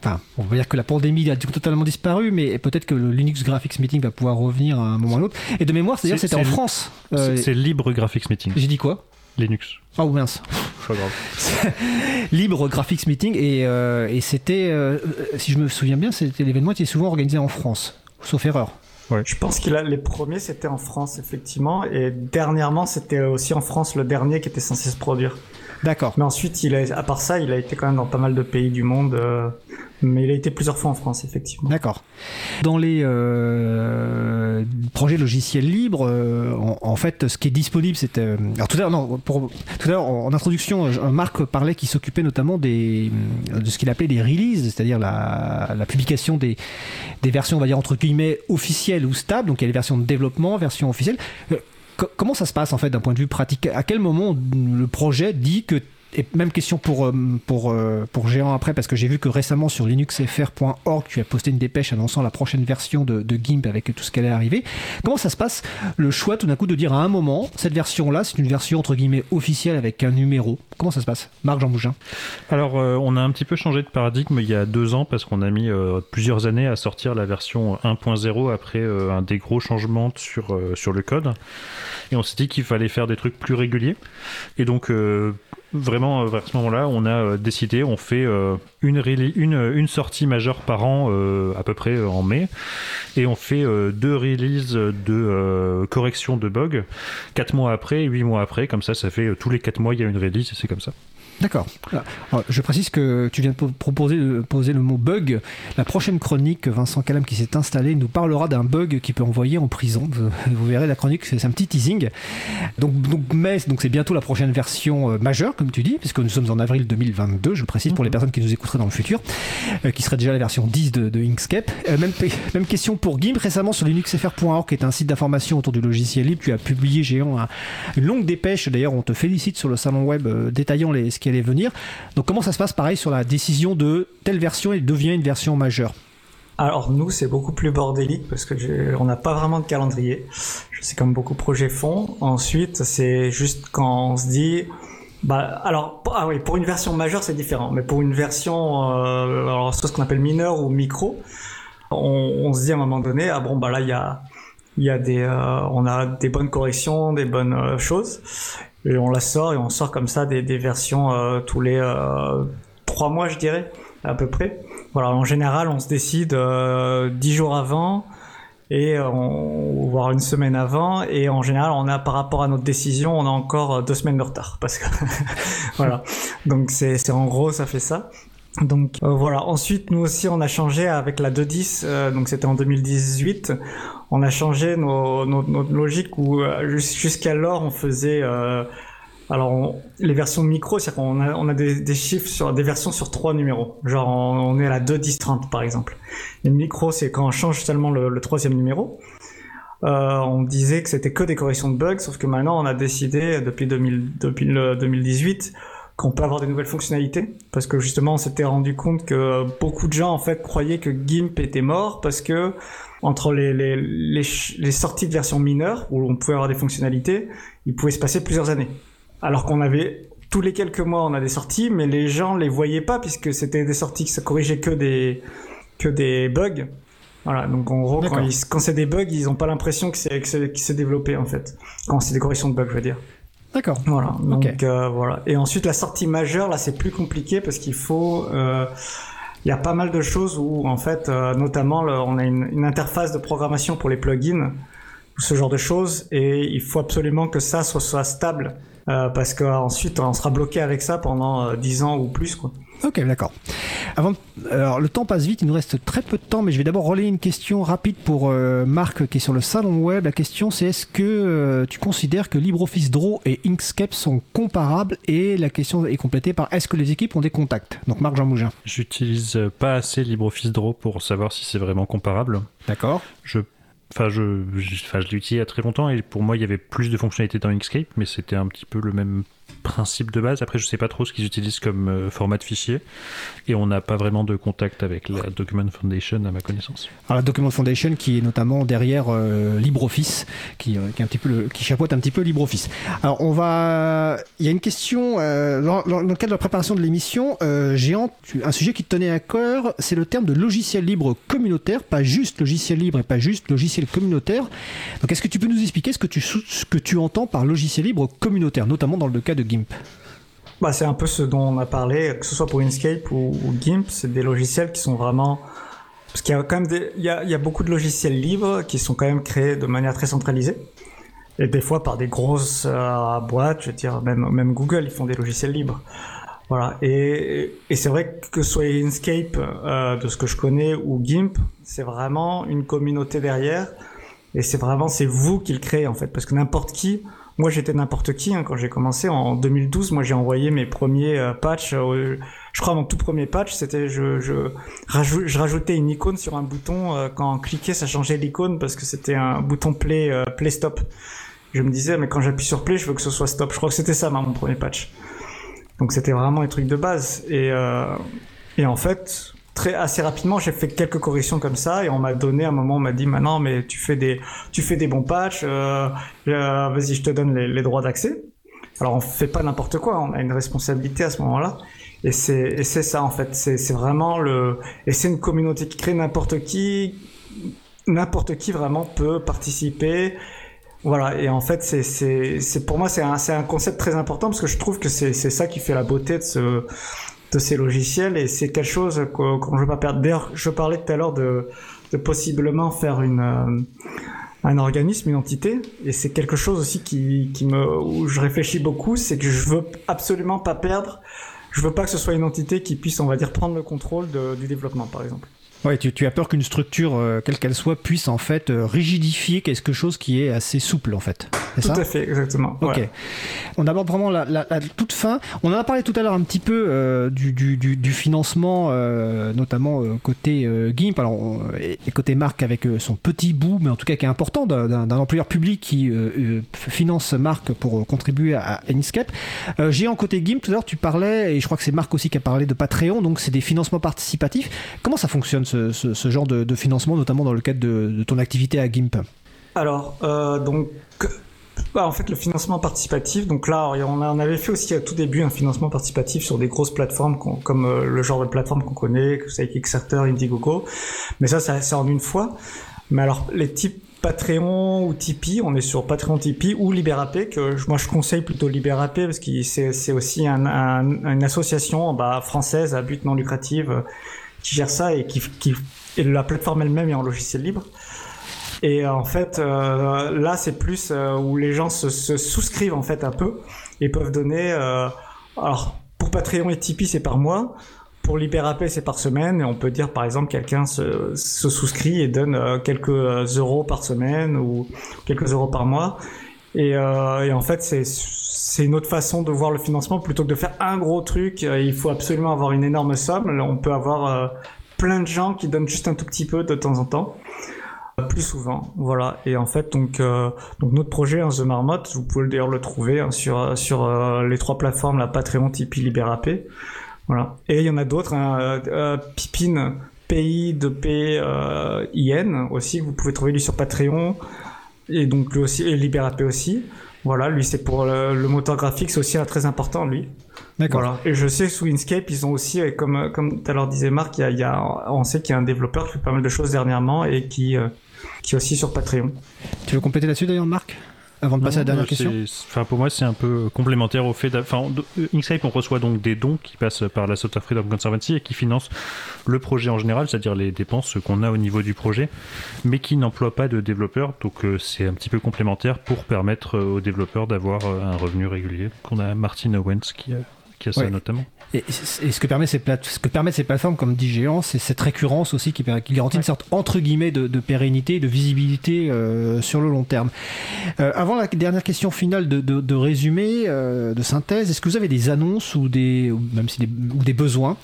Speaker 1: enfin on va dire que la pandémie a totalement disparu mais peut-être que le Linux Graphics Meeting va pouvoir revenir à un moment ou à l'autre et de mémoire c'est-à-dire c'était en France
Speaker 2: c'est libre Graphics Meeting.
Speaker 1: J'ai dit quoi?
Speaker 2: Linux.
Speaker 1: Oh mince.
Speaker 2: Pas grave. (laughs)
Speaker 1: Libre Graphics Meeting et, euh, et c'était euh, si je me souviens bien c'était l'événement qui est souvent organisé en France sauf erreur
Speaker 6: Ouais. Je pense qu'il a les premiers c'était en France effectivement et dernièrement c'était aussi en France le dernier qui était censé se produire.
Speaker 1: D'accord.
Speaker 6: Mais ensuite il a à part ça il a été quand même dans pas mal de pays du monde euh, mais il a été plusieurs fois en France effectivement.
Speaker 1: D'accord. Dans les euh, projets logiciels libres euh, en, en, fait ce qui est disponible c'est euh, alors tout à l'heure non pour tout à l'heure en, en, introduction Marc parlait qu'il s'occupait notamment des de ce qu'il appelait des releases c'est-à-dire la, la publication des des versions on va dire entre guillemets officielles ou stables donc il y a les versions de développement versions officielles. Comment ça se passe en fait d'un point de vue pratique? À quel moment le projet dit que et même question pour, pour, pour Géant après, parce que j'ai vu que récemment sur linuxfr.org, tu as posté une dépêche annonçant la prochaine version de, GIMP avec tout ce qu'elle est arrivée. Comment ça se passe le choix tout d'un coup de dire à un moment, cette version-là, c'est une version entre guillemets officielle avec un numéro? Comment ça se passe? Marc Jean Bougin
Speaker 2: Alors, on a un petit peu changé de paradigme il y a deux ans parce qu'on a mis plusieurs années à sortir la version 1.0 après un des gros changements sur, sur le code. Et on s'est dit qu'il fallait faire des trucs plus réguliers. Et donc, euh, vraiment, à ce moment-là, on a euh, décidé, on fait euh, une, sortie majeure par an, à peu près en mai. Et on fait deux releases de correction de bugs, quatre mois après, huit mois après. Comme ça, ça fait tous les quatre mois, il y a une release et c'est comme ça.
Speaker 1: D'accord. Je précise que tu viens de proposer de poser le mot bug. La prochaine chronique, Vincent Calam qui s'est installé, nous parlera d'un bug qui peut envoyer en prison. Vous, verrez la chronique, c'est un petit teasing. Donc, donc mais donc c'est bientôt la prochaine version euh, majeure, comme tu dis, puisque nous sommes en avril 2022. Je précise pour les mhm. personnes qui nous écouteraient dans le futur, euh, qui serait déjà la version 10 de, Inkscape. Euh, même, même question pour Gimp. Récemment sur linuxfr.org, qui est un site d'information autour du logiciel libre, tu as publié géant une longue dépêche. D'ailleurs, on te félicite sur le salon web détaillant les qui allait venir. Donc comment ça se passe pareil sur la décision de telle version et devient une version majeure?
Speaker 6: Alors nous c'est beaucoup plus bordélique parce que on n'a pas vraiment de calendrier. C'est comme beaucoup de projets font. Ensuite c'est juste quand on se dit bah alors ah oui pour une version majeure c'est différent mais pour une version euh, alors ce qu'on appelle mineur ou micro on, se dit à un moment donné ah bon bah là il y a il y a des euh, on a des bonnes corrections des bonnes euh, choses et on la sort et on sort comme ça des, versions euh, tous les euh, trois mois, je dirais, à peu près. Voilà, en général, on se décide euh, dix jours avant et on, voire une semaine avant. Et en général on a par rapport à notre décision on a encore deux semaines de retard parce que (laughs) voilà. Donc c'est en gros ça fait ça. Donc voilà. Ensuite nous aussi on a changé avec la 2.10 donc c'était en 2018 on a changé nos, notre logique où euh, jusqu'alors on faisait euh, alors les versions micro, c'est-à-dire qu'on a, on a des, chiffres sur des versions sur trois numéros. Genre on, est à la 2, 10, 30 par exemple. Les micro, c'est quand on change seulement le, troisième numéro. Euh, on disait que c'était que des corrections de bugs, sauf que maintenant on a décidé depuis, 2000, depuis le 2018 qu'on peut avoir des nouvelles fonctionnalités parce que justement on s'était rendu compte que beaucoup de gens en fait croyaient que GIMP était mort parce que entre les, les, les, sorties de version mineure, où on pouvait avoir des fonctionnalités, il pouvait se passer plusieurs années. Alors qu'on avait tous les quelques mois, on a des sorties, mais les gens les voyaient pas puisque c'était des sorties qui se corrigeaient que des que des bugs. Voilà, donc en gros, quand, quand c'est des bugs, ils ont pas l'impression que c'est qui s'est développé en fait. Quand c'est des corrections de bugs, je veux dire.
Speaker 1: D'accord.
Speaker 6: Voilà. Donc euh, voilà. Et ensuite la sortie majeure, là, c'est plus compliqué parce qu'il faut euh, il y a pas mal de choses où, en fait, euh, notamment, on a une, interface de programmation pour les plugins, ce genre de choses, et il faut absolument que ça soit, soit stable, euh, parce qu'ensuite, on sera bloqué avec ça pendant 10 euh, ans ou plus, quoi.
Speaker 1: Ok, d'accord. Avant, alors le temps passe vite, il nous reste très peu de temps, mais je vais d'abord relayer une question rapide pour euh, Marc qui est sur le salon web. La question c'est est-ce que euh, tu considères que LibreOffice Draw et Inkscape sont comparables Et la question est complétée par est-ce que les équipes ont des contacts? Donc Marc Jean Mougin.
Speaker 2: J'utilise pas assez LibreOffice Draw pour savoir si c'est vraiment comparable.
Speaker 1: D'accord.
Speaker 2: Je Enfin, je, je, enfin, je l'ai utilisé il y a très longtemps et pour moi, il y avait plus de fonctionnalités dans Inkscape, mais c'était un petit peu le même principe de base. Après, je sais pas trop ce qu'ils utilisent comme euh, format de fichier. Et on n'a pas vraiment de contact avec la Document Foundation, à ma connaissance.
Speaker 1: Alors, la Document Foundation, qui est notamment derrière euh, LibreOffice, qui, euh, qui, chapeaute un petit peu LibreOffice. Alors, on va. Il y a une question, dans, le cadre de la préparation de l'émission, Géant, un sujet qui te tenait à cœur, c'est le terme de logiciel libre communautaire, pas juste logiciel libre et pas juste logiciel communautaire. Donc, est-ce que tu peux nous expliquer ce que tu, ce que tu entends par logiciel libre communautaire, notamment dans le cas de
Speaker 6: Bah, C'est un peu ce dont on a parlé, que ce soit pour Inkscape ou, GIMP, c'est des logiciels qui sont vraiment... Parce qu'il y a quand même il, y a, beaucoup de logiciels libres qui sont quand même créés de manière très centralisée. Et des fois par des grosses euh, boîtes, je veux même, même Google, ils font des logiciels libres. Voilà. Et, et c'est vrai que soit Inkscape, euh, de ce que je connais, ou GIMP, c'est vraiment une communauté derrière. Et c'est vraiment, c'est vous qui le créez, en fait. Parce que n'importe qui, moi, j'étais n'importe qui hein, quand j'ai commencé en 2012. Moi, j'ai envoyé mes premiers euh, patchs. Euh, je crois mon tout premier patch, c'était je, je, je, rajoutais une icône sur un bouton. Euh, quand on cliquait, ça changeait l'icône parce que c'était un bouton play play stop. Je me disais, mais quand j'appuie sur play, je veux que ce soit stop. Je crois que c'était ça, mon premier patch. Donc c'était vraiment les trucs de base. Et, euh, et en fait, très assez rapidement, j'ai fait quelques corrections comme ça et on m'a donné à un moment, on m'a dit maintenant, mais tu fais des, tu fais des bons patchs, euh, euh, vas-y, je te donne les, les droits d'accès. Alors on fait pas n'importe quoi, on a une responsabilité à ce moment-là. Et c'est, et c'est ça en fait, c'est, c'est vraiment le, et c'est une communauté qui crée n'importe qui, n'importe qui vraiment peut participer. Voilà, et en fait, c'est, c'est, c'est pour moi, c'est un, c'est un concept très important parce que je trouve que c'est, c'est ça qui fait la beauté de ce, de ces logiciels et c'est quelque chose qu'on ne veut pas perdre. D'ailleurs, je parlais tout à l'heure de, de possiblement faire une, euh, un organisme, une entité, et c'est quelque chose aussi qui, qui me, où je réfléchis beaucoup, c'est que je veux absolument pas perdre, je veux pas que ce soit une entité qui puisse, on va dire, prendre le contrôle du développement, par exemple.
Speaker 1: Ouais, tu, tu as peur qu'une structure, euh, quelle qu'elle soit, puisse en fait euh, rigidifier quelque chose qui est assez souple en fait.
Speaker 6: Tout
Speaker 1: ça
Speaker 6: à fait, exactement.
Speaker 1: Ok.
Speaker 6: Ouais.
Speaker 1: On aborde vraiment la, la- la toute fin. On en a parlé tout à l'heure un petit peu euh, du, du, du, du financement, notamment côté GIMP, alors, on- et, et côté Marc avec son petit bout, mais en tout cas qui est important, d'un- employeur public qui finance Marc pour contribuer à, à Inkscape. Géant côté GIMP, tout à l'heure tu parlais, et je crois que c'est Marc aussi qui a parlé de Patreon, donc c'est des financements participatifs. Comment ça fonctionne ce, ce, genre de, financement, notamment dans le cadre de, ton activité à GIMP
Speaker 6: Alors, euh, donc, bah, en fait, le financement participatif, donc là, on, avait fait aussi à tout début un financement participatif sur des grosses plateformes comme euh, le genre de plateforme qu'on connaît, que c'est Kickstarter, Indiegogo, mais ça, ça c'est en une fois. Mais alors, les types Patreon ou Tipeee, on est sur Patreon, Tipeee ou LibéraP, que moi je conseille plutôt LibéraP parce que c'est aussi un, un- une association bah, française à but non lucratif qui gère ça et qui, qui et la plateforme elle-même est en logiciel libre. Et euh, en fait, euh, là, c'est plus euh, où les gens se, souscrivent en fait un peu et peuvent donner. alors, pour Patreon et Tipeee, c'est par mois. Pour LibéraP, c'est par semaine. Et on peut dire, par exemple, quelqu'un se, souscrit et donne quelques euros par semaine ou quelques euros par mois. Et en fait, c'est c'est une autre façon de voir le financement. Plutôt que de faire un gros truc. euh, il faut absolument avoir une énorme somme. On peut avoir euh, plein de gens qui donnent juste un tout petit peu de temps en temps plus souvent. Voilà. Et en fait donc euh, notre projet hein, The Marmotte vous pouvez d'ailleurs le trouver hein, sur sur euh, les trois plateformes la Patreon Tipeee LibéraP voilà. Et il y en a d'autres hein, euh, euh, Pipine PI de P euh, IN aussi vous pouvez trouver lui sur Patreon. Et donc lui aussi et aussi voilà lui c'est pour le, le moteur graphique c'est aussi un très important lui
Speaker 1: D'accord.
Speaker 6: voilà. Et je sais sous Inkscape, ils ont aussi, euh, comme euh, comme tout à l'heure disait Marc, il y a, il y a- on sait qu'il y a un développeur qui fait pas mal de choses dernièrement et qui euh, qui est aussi sur Patreon.
Speaker 1: Tu veux compléter là-dessus d'ailleurs, Marc? Avant de passer à la dernière
Speaker 2: euh,
Speaker 1: question
Speaker 2: Enfin, pour moi, c'est un peu complémentaire au fait. d'a- Enfin, euh, Inkscape, on reçoit donc des dons qui passent par la Software Freedom Conservancy et qui financent le projet en général, c'est-à-dire les dépenses qu'on a au niveau du projet, mais qui n'emploient pas de développeurs. Donc, euh, c'est un petit peu complémentaire pour permettre euh, aux développeurs d'avoir euh, un revenu régulier. Donc, on a Martin Owens qui ça
Speaker 1: Ouais.
Speaker 2: notamment.
Speaker 1: Et, et ce, que permet ces plate- ce que permettent ces plateformes, comme dit Géant, c'est cette récurrence aussi qui, garantit une sorte entre guillemets de, de pérennité, de visibilité euh, sur le long terme. Euh, avant la dernière question finale de, de, de résumé, euh, de synthèse, est-ce que vous avez des annonces ou des, ou même si des, ou des besoins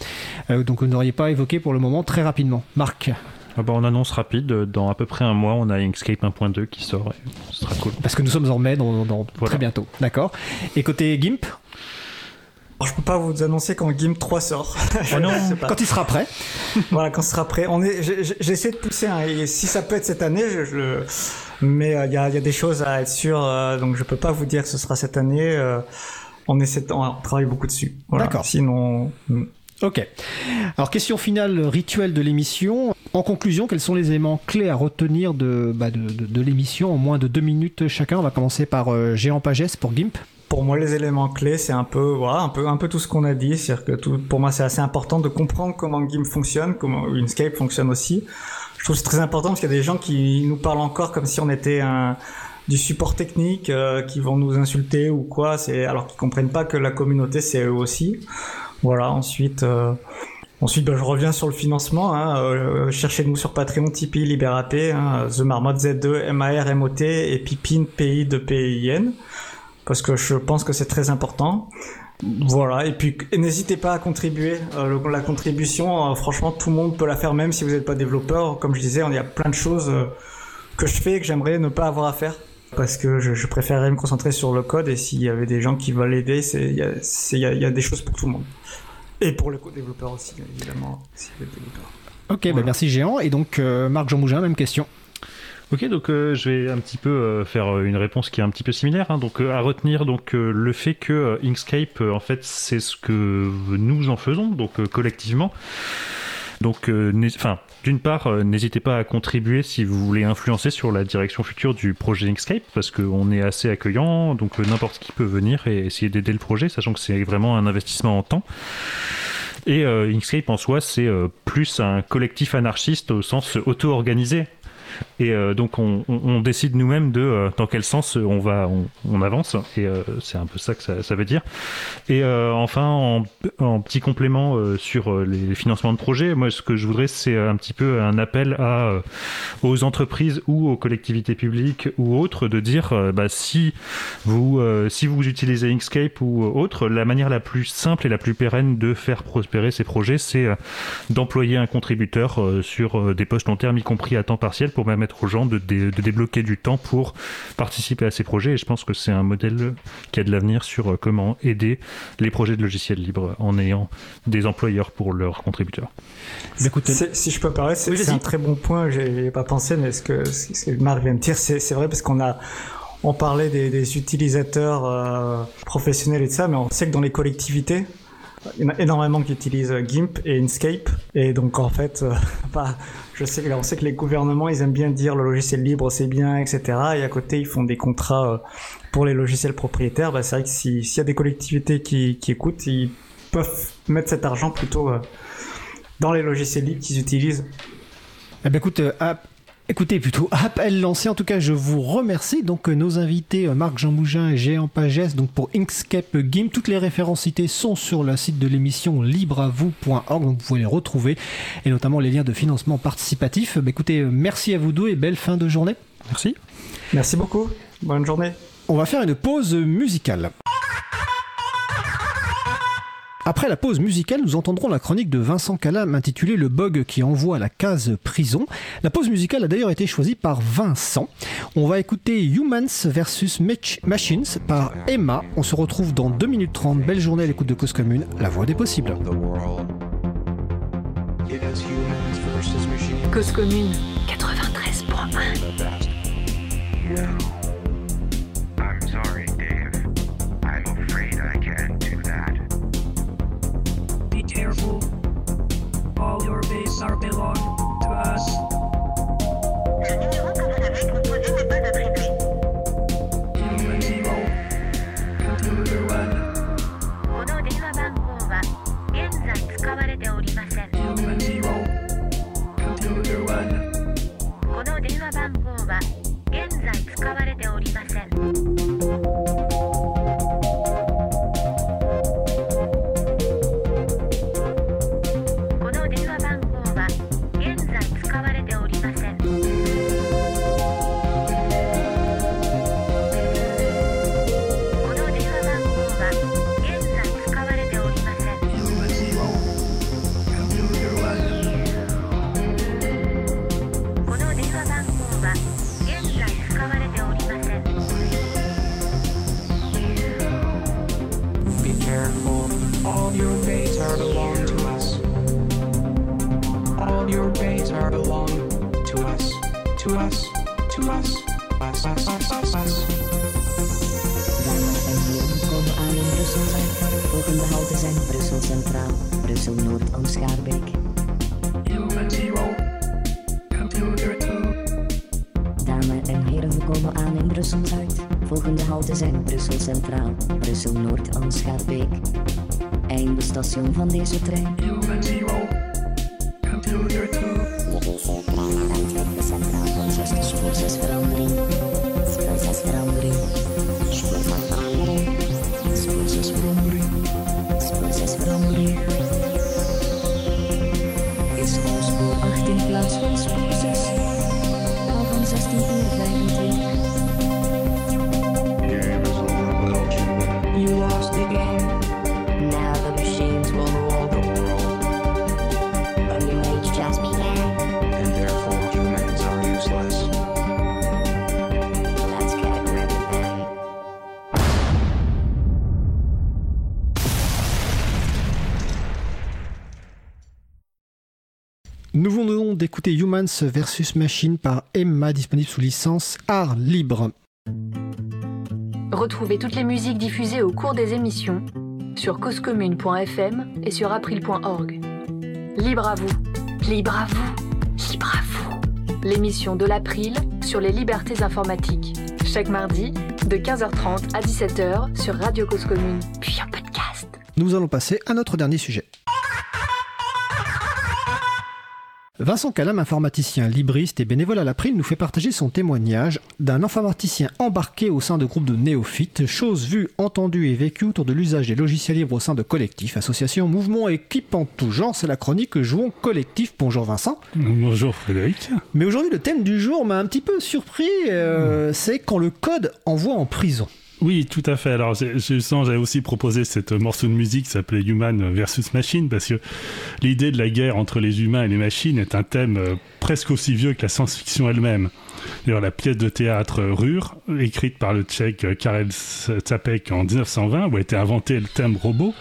Speaker 1: donc vous n'auriez pas évoqué pour le moment très rapidement, Marc?
Speaker 2: Ah bah, on annonce rapide, dans à peu près un mois, on a Inkscape 1.2 qui sort et ce sera cool.
Speaker 1: Parce que nous sommes en mai, dans, dans-
Speaker 2: Voilà.
Speaker 1: très bientôt, d'accord? Et côté GIMP,
Speaker 6: Alors, je peux pas vous annoncer quand GIMP 3 sort. (laughs) Je
Speaker 1: non,
Speaker 6: pas.
Speaker 1: quand il sera prêt, (laughs)
Speaker 6: voilà, quand ce sera prêt. On est, j'ai- de pousser. hein, et si ça peut être cette année, je, je mais euh, il y, a, il y a des choses à être sûr. euh, donc je peux pas vous dire que ce sera cette année. euh, on essaie, de- on travaille beaucoup dessus. Voilà.
Speaker 1: D'accord.
Speaker 6: Sinon, hmm.
Speaker 1: Ok. Alors, question finale rituelle de l'émission. En conclusion, quels sont les éléments clés à retenir de, bah, de, de- de l'émission en moins de deux minutes chacun? On va commencer par Géant Pagès pour GIMP.
Speaker 6: Pour moi, les éléments clés, c'est un peu, voilà, un peu, un peu tout ce qu'on a dit. C'est-à-dire que tout, pour moi, c'est assez important de comprendre comment GIMP fonctionne, comment Inkscape fonctionne aussi. Je trouve c'est très important parce qu'il y a des gens qui nous parlent encore comme si on était un, du support technique, euh, qui vont nous insulter ou quoi. C'est alors qu'ils comprennent pas que la communauté, c'est eux aussi. Voilà. Ensuite. euh, Ensuite, ben, je reviens sur le financement. Hein, euh, Cherchez-nous sur Patreon, Tipeee, Libérape, hein, The Marmot Z2, MAR, MOT et Pipine, PI de PIN parce que je pense que c'est très important. Voilà, et puis n'hésitez pas à contribuer. Euh, le- la contribution, euh, franchement, tout le monde peut la faire, même si vous n'êtes pas développeur. Comme je disais, il y a plein de choses euh, que je fais et que j'aimerais ne pas avoir à faire. parce que je, je préférerais me concentrer sur le code et s'il y avait des gens qui veulent aider, il y a, y y des choses pour tout le monde. Et pour le co-développeur aussi, évidemment. si développeur.
Speaker 1: Ok, bah merci Géant. Et donc, Marc Jean Mougin, même question.
Speaker 2: Ok, donc euh, je vais un petit peu euh, faire euh, une réponse qui est un petit peu similaire. hein. Donc euh, à retenir donc euh, le fait que euh, Inkscape, en fait, c'est ce que nous en faisons, donc collectivement. Donc, enfin, d'une part, n'hésitez pas à contribuer si vous voulez influencer sur la direction future du projet Inkscape, parce qu'on est assez accueillant, donc n'importe qui peut venir et essayer d'aider le projet, sachant que c'est vraiment un investissement en temps. Et Inkscape en soi, c'est plus un collectif anarchiste au sens auto-organisé. Et euh, donc on, décide nous-mêmes de euh, dans quel sens on va, on, avance. Et euh, c'est un peu ça que ça, veut dire. Et enfin, en, petit complément sur les financements de projets, moi ce que je voudrais, c'est un petit peu un appel à aux entreprises ou aux collectivités publiques ou autres de dire bah, si vous si vous utilisez Inkscape ou autre, la manière la plus simple et la plus pérenne de faire prospérer ces projets, c'est d'employer un contributeur sur des postes long terme, y compris à temps partiel, permettre aux gens de, dé- de débloquer du temps pour participer à ces projets. Et je pense que c'est un modèle qui a de l'avenir sur euh, comment aider les projets de logiciels libres en ayant des employeurs pour leurs contributeurs.
Speaker 1: Écoutez,
Speaker 6: Si je peux parler, c'est
Speaker 1: Oui,
Speaker 6: un très bon point. J'ai pas pensé, mais ce que, ce que Marc vient de dire, c'est vrai parce qu'on a, on parlait des, des utilisateurs euh, professionnels et de ça, mais on sait que dans les collectivités, il y en a énormément qui utilisent euh, GIMP et Inkscape, et donc en fait, euh, (laughs) bah, on sait que les gouvernements, ils aiment bien dire le logiciel libre c'est bien, etc. Et à côté, ils font des contrats euh, pour les logiciels propriétaires. Bah, c'est vrai que si- s'il y a des collectivités qui, écoutent, ils peuvent mettre cet argent plutôt euh, dans les logiciels libres qu'ils utilisent.
Speaker 1: Eh ben écoute, euh, écoutez plutôt, appel lancé. En tout cas, je vous remercie. Donc, euh, nos invités, euh, Marc Jean Mougin et Géant Pagès, donc pour Inkscape Game. Toutes les références citées sont sur le site de l'émission libreavou.org, donc vous pouvez les retrouver, et notamment les liens de financement participatif. Ben écoutez, euh, merci à vous deux et belle fin de journée.
Speaker 2: Merci.
Speaker 6: Merci beaucoup. Bonne journée.
Speaker 1: On va faire une pause musicale. Après la pause musicale, nous entendrons la chronique de Vincent Calam intitulée Le bug qui envoie la case prison. La pause musicale a d'ailleurs été choisie par Vincent. On va écouter Humans versus Mach- Machines par Emma. On se retrouve dans 2 minutes 30. Belle journée à l'écoute de Cause Commune, la voix des possibles.
Speaker 7: the world. It is humans versus machines.
Speaker 3: Cause commune 93.1.
Speaker 7: The best.
Speaker 8: I'm sorry, Dave. I'm afraid I can't do
Speaker 9: careful. All your base are belong to us. Human zero. Computer one.
Speaker 10: この電話番号は現在使われており
Speaker 11: Brussel Noord en Schaarbeek. Dames en heren, we komen aan in Brussel Zuid. Volgende halte zijn Brussel Centraal, Brussel Noord en Schaarbeek. Einde station van deze trein.
Speaker 7: Humans
Speaker 1: vs Machine par Emma, disponible sous licence Art Libre.
Speaker 3: Retrouvez toutes les musiques diffusées au cours des émissions sur causecommune.fm et sur april.org. Libre à vous, libre à vous, libre à vous. L'émission de l'April sur les libertés informatiques. Chaque mardi, de 15h30 à 17h sur Radio Cause Commune, puis en podcast.
Speaker 1: Nous allons passer à notre dernier sujet. Vincent Calam, informaticien, libriste et bénévole à l'April, nous fait partager son témoignage d'un informaticien embarqué au sein de groupes de néophytes, chose vue, entendue et vécue autour de l'usage des logiciels libres au sein de collectifs, associations, mouvements équipes en tout genre. C'est la chronique Jouons collectif. Bonjour Vincent.
Speaker 12: Bonjour Frédéric.
Speaker 1: Mais aujourd'hui, le thème du jour m'a un petit peu surpris. euh, C'est quand le code envoie en prison.
Speaker 12: Oui, tout à fait. Alors, sens, j'avais aussi proposé cette morceau de musique qui s'appelait Human versus Machine, parce que l'idée de la guerre entre les humains et les machines est un thème euh, presque aussi vieux que la science-fiction elle-même. D'ailleurs, la pièce de théâtre euh, Rure, écrite par le tchèque euh, Karel Čapek en 1920, où a été inventé le thème robot,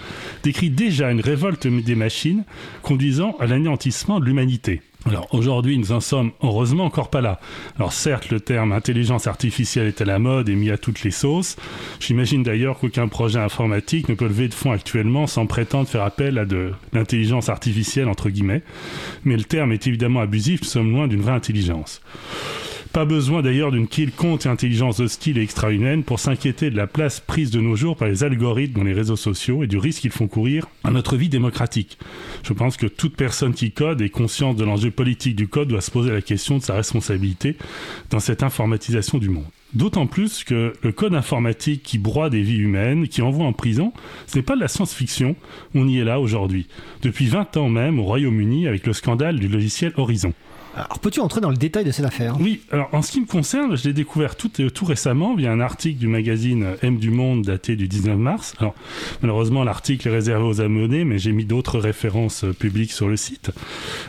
Speaker 12: décrit déjà une révolte des machines conduisant à l'anéantissement de l'humanité. Alors aujourd'hui, nous en sommes heureusement encore pas là. Alors certes, le terme intelligence artificielle est à la mode et mis à toutes les sauces. J'imagine d'ailleurs qu'aucun projet informatique ne peut lever de fonds actuellement sans prétendre faire appel à de l'intelligence artificielle entre guillemets. Mais le terme est évidemment abusif, nous sommes loin d'une vraie intelligence. Pas besoin d'ailleurs d'une quelconque intelligence hostile et extra-humaine pour s'inquiéter de la place prise de nos jours par les algorithmes dans les réseaux sociaux et du risque qu'ils font courir à notre vie démocratique. Je pense que toute personne qui code et consciente de l'enjeu politique du code doit se poser la question de sa responsabilité dans cette informatisation du monde. D'autant plus que le code informatique qui broie des vies humaines, qui envoie en prison, ce n'est pas de la science-fiction, on y est là aujourd'hui. Depuis 20 ans même au Royaume-Uni avec le scandale du logiciel Horizon.
Speaker 1: Alors, peux-tu entrer dans le détail de cette affaire?
Speaker 12: Oui, alors en ce qui me concerne, je l'ai découvert tout, euh, tout récemment via un article du magazine M du Monde daté du 19 mars. Alors, malheureusement, l'article est réservé aux abonnés, mais j'ai mis d'autres références euh, publiques sur le site.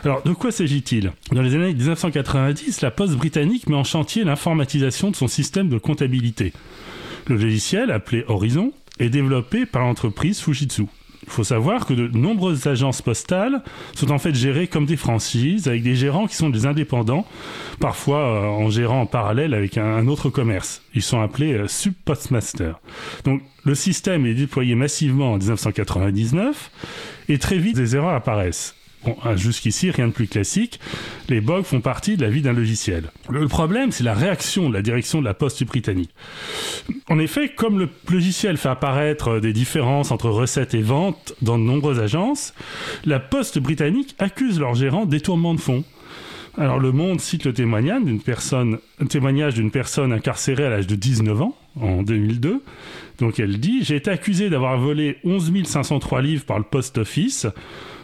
Speaker 12: Alors, de quoi s'agit-il? Dans les années 1990, la Poste britannique met en chantier l'informatisation de son système de comptabilité. Le logiciel, appelé Horizon, est développé par l'entreprise Fujitsu. Il faut savoir que de nombreuses agences postales sont en fait gérées comme des franchises, avec des gérants qui sont des indépendants, parfois euh, en gérant en parallèle avec un, autre commerce. Ils sont appelés euh, sub-postmasters. Donc le système est déployé massivement en 1999 et très vite des erreurs apparaissent. Bon, ah, jusqu'ici, rien de plus classique. Les bugs font partie de la vie d'un logiciel. Le problème, c'est la réaction de la direction de la poste britannique. En effet, comme le logiciel fait apparaître des différences entre recettes et ventes dans de nombreuses agences, la poste britannique accuse leur gérant détournement de fonds. Alors le Monde cite le témoignage d'une personne, témoignage d'une personne incarcérée à l'âge de 19 ans en 2002. Donc elle dit j'ai été accusé d'avoir volé 11 503 livres par le post office.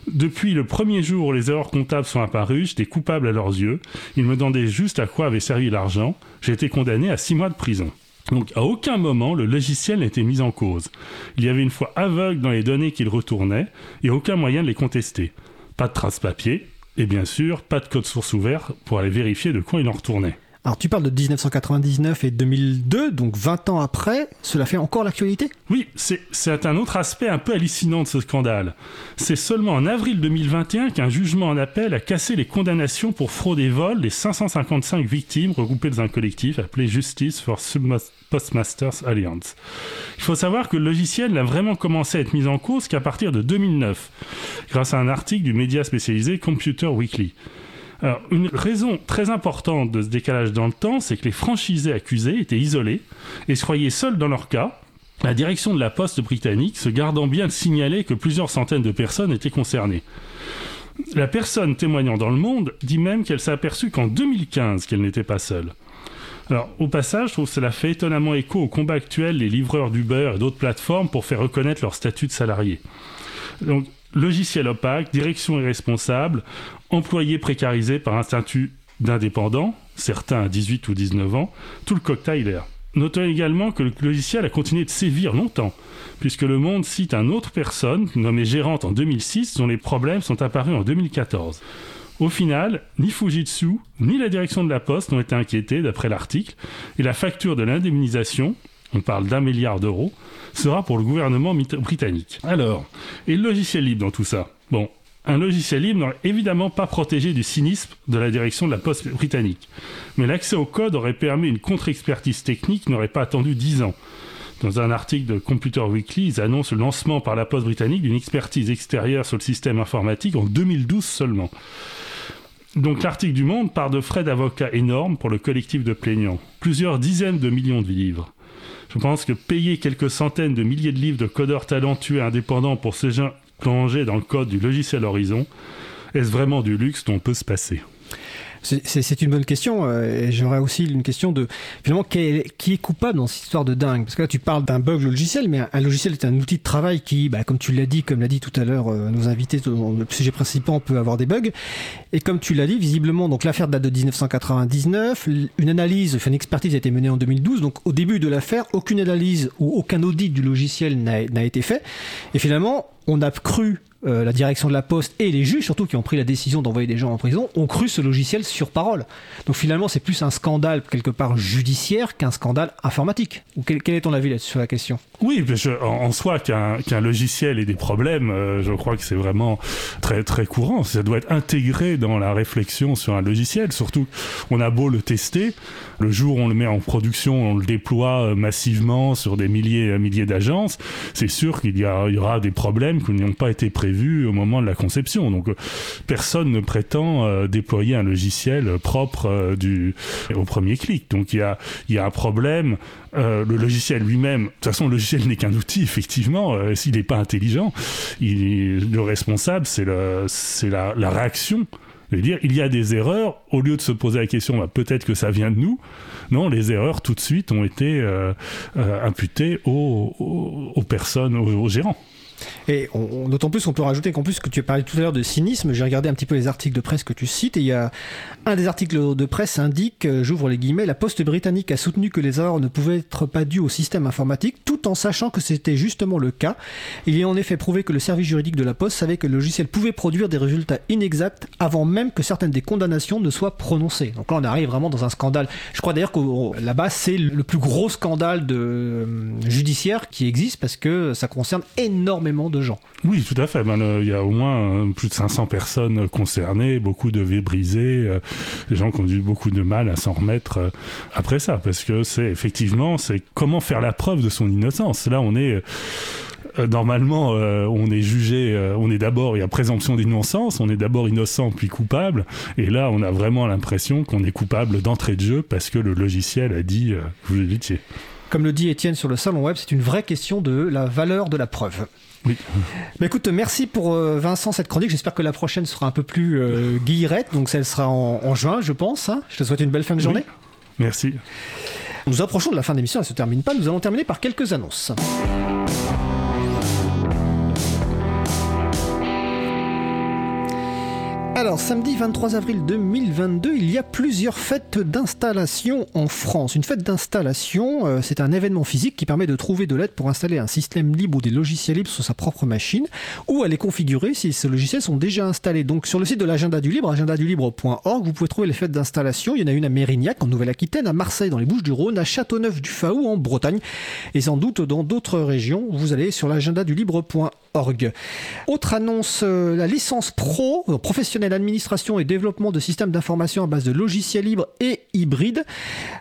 Speaker 12: Depuis le premier jour où les erreurs comptables sont apparues, j'étais coupable à leurs yeux. Ils me demandaient juste à quoi avait servi l'argent. J'ai été condamné à 6 mois de prison. Donc à aucun moment le logiciel n'était mis en cause. Il y avait une foi aveugle dans les données qu'il retournait et aucun moyen de les contester. Pas de traces papier et bien sûr pas de code source ouvert pour aller vérifier de quoi il en retournait.
Speaker 1: Alors, tu parles de 1999 et 2002, donc 20 ans après, cela fait encore l'actualité?
Speaker 12: Oui, c'est un autre aspect un peu hallucinant de ce scandale. C'est seulement en avril 2021 qu'un jugement en appel a cassé les condamnations pour fraude et vol des 555 victimes regroupées dans un collectif appelé Justice for Postmasters Alliance. Il faut savoir que le logiciel n'a vraiment commencé à être mis en cause qu'à partir de 2009, grâce à un article du média spécialisé Computer Weekly. Alors, une raison très importante de ce décalage dans le temps, c'est que les franchisés accusés étaient isolés et se croyaient seuls dans leur cas, la direction de la poste britannique se gardant bien de signaler que plusieurs centaines de personnes étaient concernées. La personne témoignant dans le monde dit même qu'elle s'est aperçue qu'en 2015 qu'elle n'était pas seule. Alors, au passage, je trouve que cela fait étonnamment écho au combat actuel des livreurs d'Uber et d'autres plateformes pour faire reconnaître leur statut de salarié. Donc, logiciel opaque, direction irresponsable, employés précarisés par un statut d'indépendant, certains à 18 ou 19 ans, tout le cocktail est là. Notons également que le logiciel a continué de sévir longtemps, puisque Le Monde cite un autre personne, nommée gérante en 2006, dont les problèmes sont apparus en 2014. Au final, ni Fujitsu, ni la direction de la Poste n'ont été inquiétés, d'après l'article, et la facture de l'indemnisation, on parle d'un milliard d'euros, sera pour le gouvernement britannique. Alors, et le logiciel libre dans tout ça? Bon, Un logiciel libre n'aurait évidemment pas protégé du cynisme de la direction de la poste britannique. Mais l'accès au code aurait permis une contre-expertise technique n'aurait pas attendu 10 ans. Dans un article de Computer Weekly, ils annoncent le lancement par la poste britannique d'une expertise extérieure sur le système informatique en 2012 seulement. Donc l'article du Monde part de frais d'avocat énormes pour le collectif de plaignants. Plusieurs dizaines de millions de livres. Je pense que payer quelques centaines de milliers de livres de codeurs talentueux et indépendants pour ces gens plongés dans le code du logiciel Horizon, est-ce vraiment du luxe dont on peut se passer?
Speaker 1: C'est- une bonne question. euh, et J'aurais aussi une question de finalement quel- qui est coupable dans cette histoire de dingue? Parce que là, tu parles d'un bug logiciel, mais un, logiciel est un outil de travail qui, bah, comme tu l'as dit, comme l'a dit tout à l'heure euh, nos invités, le sujet principal peut avoir des bugs. Et comme tu l'as dit, visiblement, donc l'affaire date de 1999. l- Une analyse, enfin une expertise a été menée en 2012. Donc au début de l'affaire, aucune analyse ou aucun audit du logiciel n'a été fait. Et finalement, on a cru euh, la direction de la Poste et les juges surtout qui ont pris la décision d'envoyer des gens en prison ont cru ce logiciel sur parole. Donc finalement, c'est plus un scandale quelque part judiciaire qu'un scandale informatique. Quel, est ton avis sur la question?
Speaker 12: Oui, en, soi, qu'un qu'un logiciel ait des problèmes, euh, je crois que c'est vraiment très très courant. Ça doit être intégré dans la réflexion sur un logiciel. Surtout, on a beau le tester, le jour où on le met en production, on le déploie euh, massivement sur des milliers milliers d'agences, c'est sûr qu'il y aura des problèmes qui n'ont pas été prévus au moment de la conception. Donc, euh, personne ne prétend euh, déployer un logiciel propre euh, du, au premier clic. Donc, il y a, y a un problème. Le logiciel lui-même, de toute façon, le logiciel n'est qu'un outil, effectivement. S'il n'est pas intelligent, le responsable, c'est la, la réaction. Je veux dire, il y a des erreurs, au lieu de se poser la question, bah, peut-être que ça vient de nous. Non, les erreurs, tout de suite, ont été imputées aux, aux- personnes, aux gérants.
Speaker 1: Et d'autant plus, on peut rajouter qu'en plus, que tu parlais tout à l'heure de cynisme, j'ai regardé un petit peu les articles de presse que tu cites, et il y a un des articles de presse indique, euh, j'ouvre les guillemets, la poste britannique a soutenu que les erreurs ne pouvaient être pas dues au système informatique, tout en sachant que c'était justement le cas. Il est en effet prouvé que le service juridique de la poste savait que le logiciel pouvait produire des résultats inexacts avant même que certaines des condamnations ne soient prononcées. Donc là, on arrive vraiment dans un scandale. Je crois d'ailleurs que là-bas, c'est le plus gros scandale euh, judiciaire qui existe parce que ça concerne énormément de gens.
Speaker 12: Oui, tout à fait. Ben, le- il y a au moins euh, plus de 500 personnes concernées, beaucoup de vies brisées, euh, des gens qui ont eu beaucoup de mal à s'en remettre euh, après ça, parce que c'est effectivement, c'est comment faire la preuve de son innocence. Là, on est normalement, euh, on est jugé, euh, on est d'abord, il y a présomption d'innocence, on est d'abord innocent puis coupable, et là, on a vraiment l'impression qu'on est coupable d'entrée de jeu parce que le logiciel a dit euh, vous l'étiez.
Speaker 1: Comme le dit Étienne sur le salon web, c'est une vraie question de la valeur de la preuve.
Speaker 12: Oui.
Speaker 1: Bah écoute, merci pour euh, Vincent cette chronique. J'espère que la prochaine sera un peu plus euh, guillerette, donc celle sera en, en juin, je pense. hein. Je te souhaite une belle fin de journée.
Speaker 12: Merci.
Speaker 1: Nous approchons de la fin de l'émission, elle se termine pas. Nous allons terminer par quelques annonces. Alors, samedi 23 avril 2022, il y a plusieurs fêtes d'installation en France. Une fête d'installation, euh, c'est un événement physique qui permet de trouver de l'aide pour installer un système libre ou des logiciels libres sur sa propre machine ou à les configurer si ces logiciels sont déjà installés. Donc, sur le site de l'agenda du libre, agendadulibre.org, vous pouvez trouver les fêtes d'installation. Il y en a une à Mérignac, en Nouvelle-Aquitaine, à Marseille, dans les Bouches-du-Rhône, à Châteauneuf-du-Faou, en Bretagne, et sans doute dans d'autres régions. Vous allez sur Autre annonce, euh, la licence pro, euh, professionnelle administration et développement de systèmes d'information à base de logiciels libres et hybrides,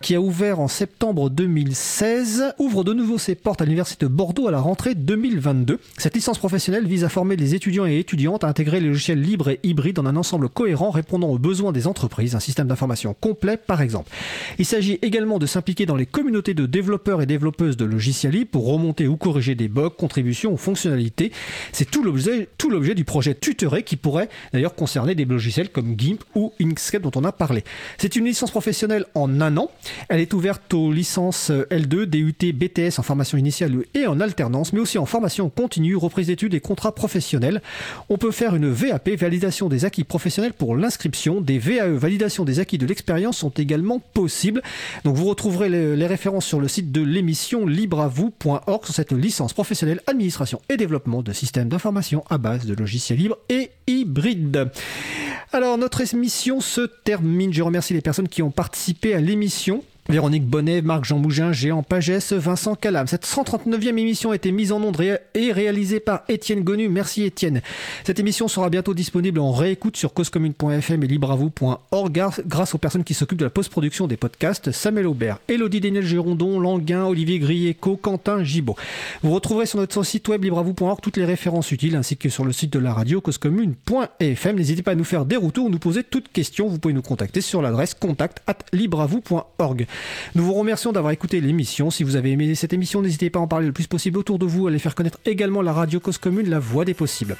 Speaker 1: qui a ouvert en septembre 2016, ouvre de nouveau ses portes à l'Université de Bordeaux à la rentrée 2022. Cette licence professionnelle vise à former les étudiants et étudiantes à intégrer les logiciels libres et hybrides en un ensemble cohérent répondant aux besoins des entreprises, un système d'information complet par exemple. Il s'agit également de s'impliquer dans les communautés de développeurs et développeuses de logiciels libres pour remonter ou corriger des bugs, contributions ou fonctionnalités. C'est tout l'objet, du projet Tutoré qui pourrait d'ailleurs concerner des logiciels comme GIMP ou Inkscape dont on a parlé. C'est une licence professionnelle en un an. Elle est ouverte aux licences L2, DUT, BTS en formation initiale et en alternance, mais aussi en formation continue, reprise d'études et contrats professionnels. On peut faire une VAP, validation des acquis professionnels pour l'inscription. Des VAE, validation des acquis de l'expérience sont également possibles. Donc vous retrouverez les, les références sur le site de l'émission libreavou.org sur cette licence professionnelle administration et développement de systèmes d'information à base de logiciels libres et hybrides. Alors notre émission se termine. Je remercie les personnes qui ont participé à l'émission. Véronique Bonnet, Marc-Jean Mougin, Géant Pagès, Vincent Calam. Cette 139e émission a été mise en onde et réalisée par Étienne Gonu. Merci Étienne. Cette émission sera bientôt disponible en réécoute sur causecommune.fm et libravou.org grâce- aux personnes qui s'occupent de la post-production des podcasts Samuel Aubert, Elodie Daniel Gérondon, Languin, Olivier Grieco, Quentin Gibaud. Vous retrouverez sur notre site web libravou.org toutes les références utiles ainsi que sur le site de la radio causecommune.fm. N'hésitez pas à nous faire des retours ou nous poser toute question. Vous pouvez nous contacter sur l'adresse contact at libravou.org. Nous vous remercions d'avoir écouté l'émission. Si vous avez aimé cette émission, n'hésitez pas à en parler le plus possible autour de vous, à les faire connaître également la radio Cause Commune, la voix des possibles.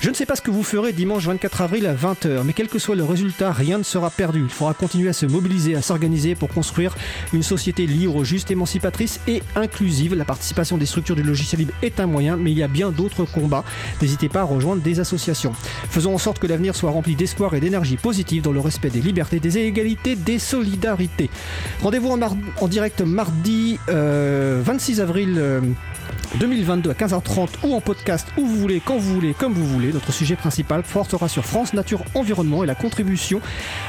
Speaker 1: Je ne sais pas ce que vous ferez dimanche 24 avril à 20h, mais quel que soit le résultat, rien ne sera perdu. Il faudra continuer à se mobiliser, à s'organiser pour construire une société libre, juste, émancipatrice et inclusive. La participation des structures du logiciel libre est un moyen, mais il y a bien d'autres combats. N'hésitez pas à rejoindre des associations. Faisons en sorte que l'avenir soit rempli d'espoir et d'énergie positive dans le respect des libertés, des égalités, des solidarités. Rendez-vous en, direct mardi euh, 26 avril. euh, 2022 à 15h30 ou en podcast où vous voulez, quand vous voulez, comme vous voulez. Notre sujet principal portera sur France Nature Environnement et la contribution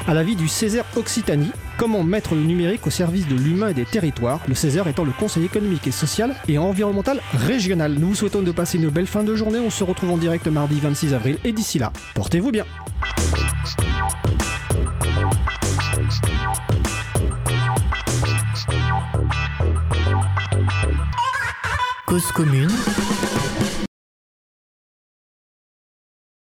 Speaker 1: à la vie du Césaire Occitanie. Comment mettre le numérique au service de l'humain et des territoires, le Césaire étant le Conseil économique et social et environnemental régional. Nous vous souhaitons de passer une belle fin de journée. On se retrouve en direct mardi 26 avril et d'ici là, portez-vous bien.
Speaker 13: Cause commune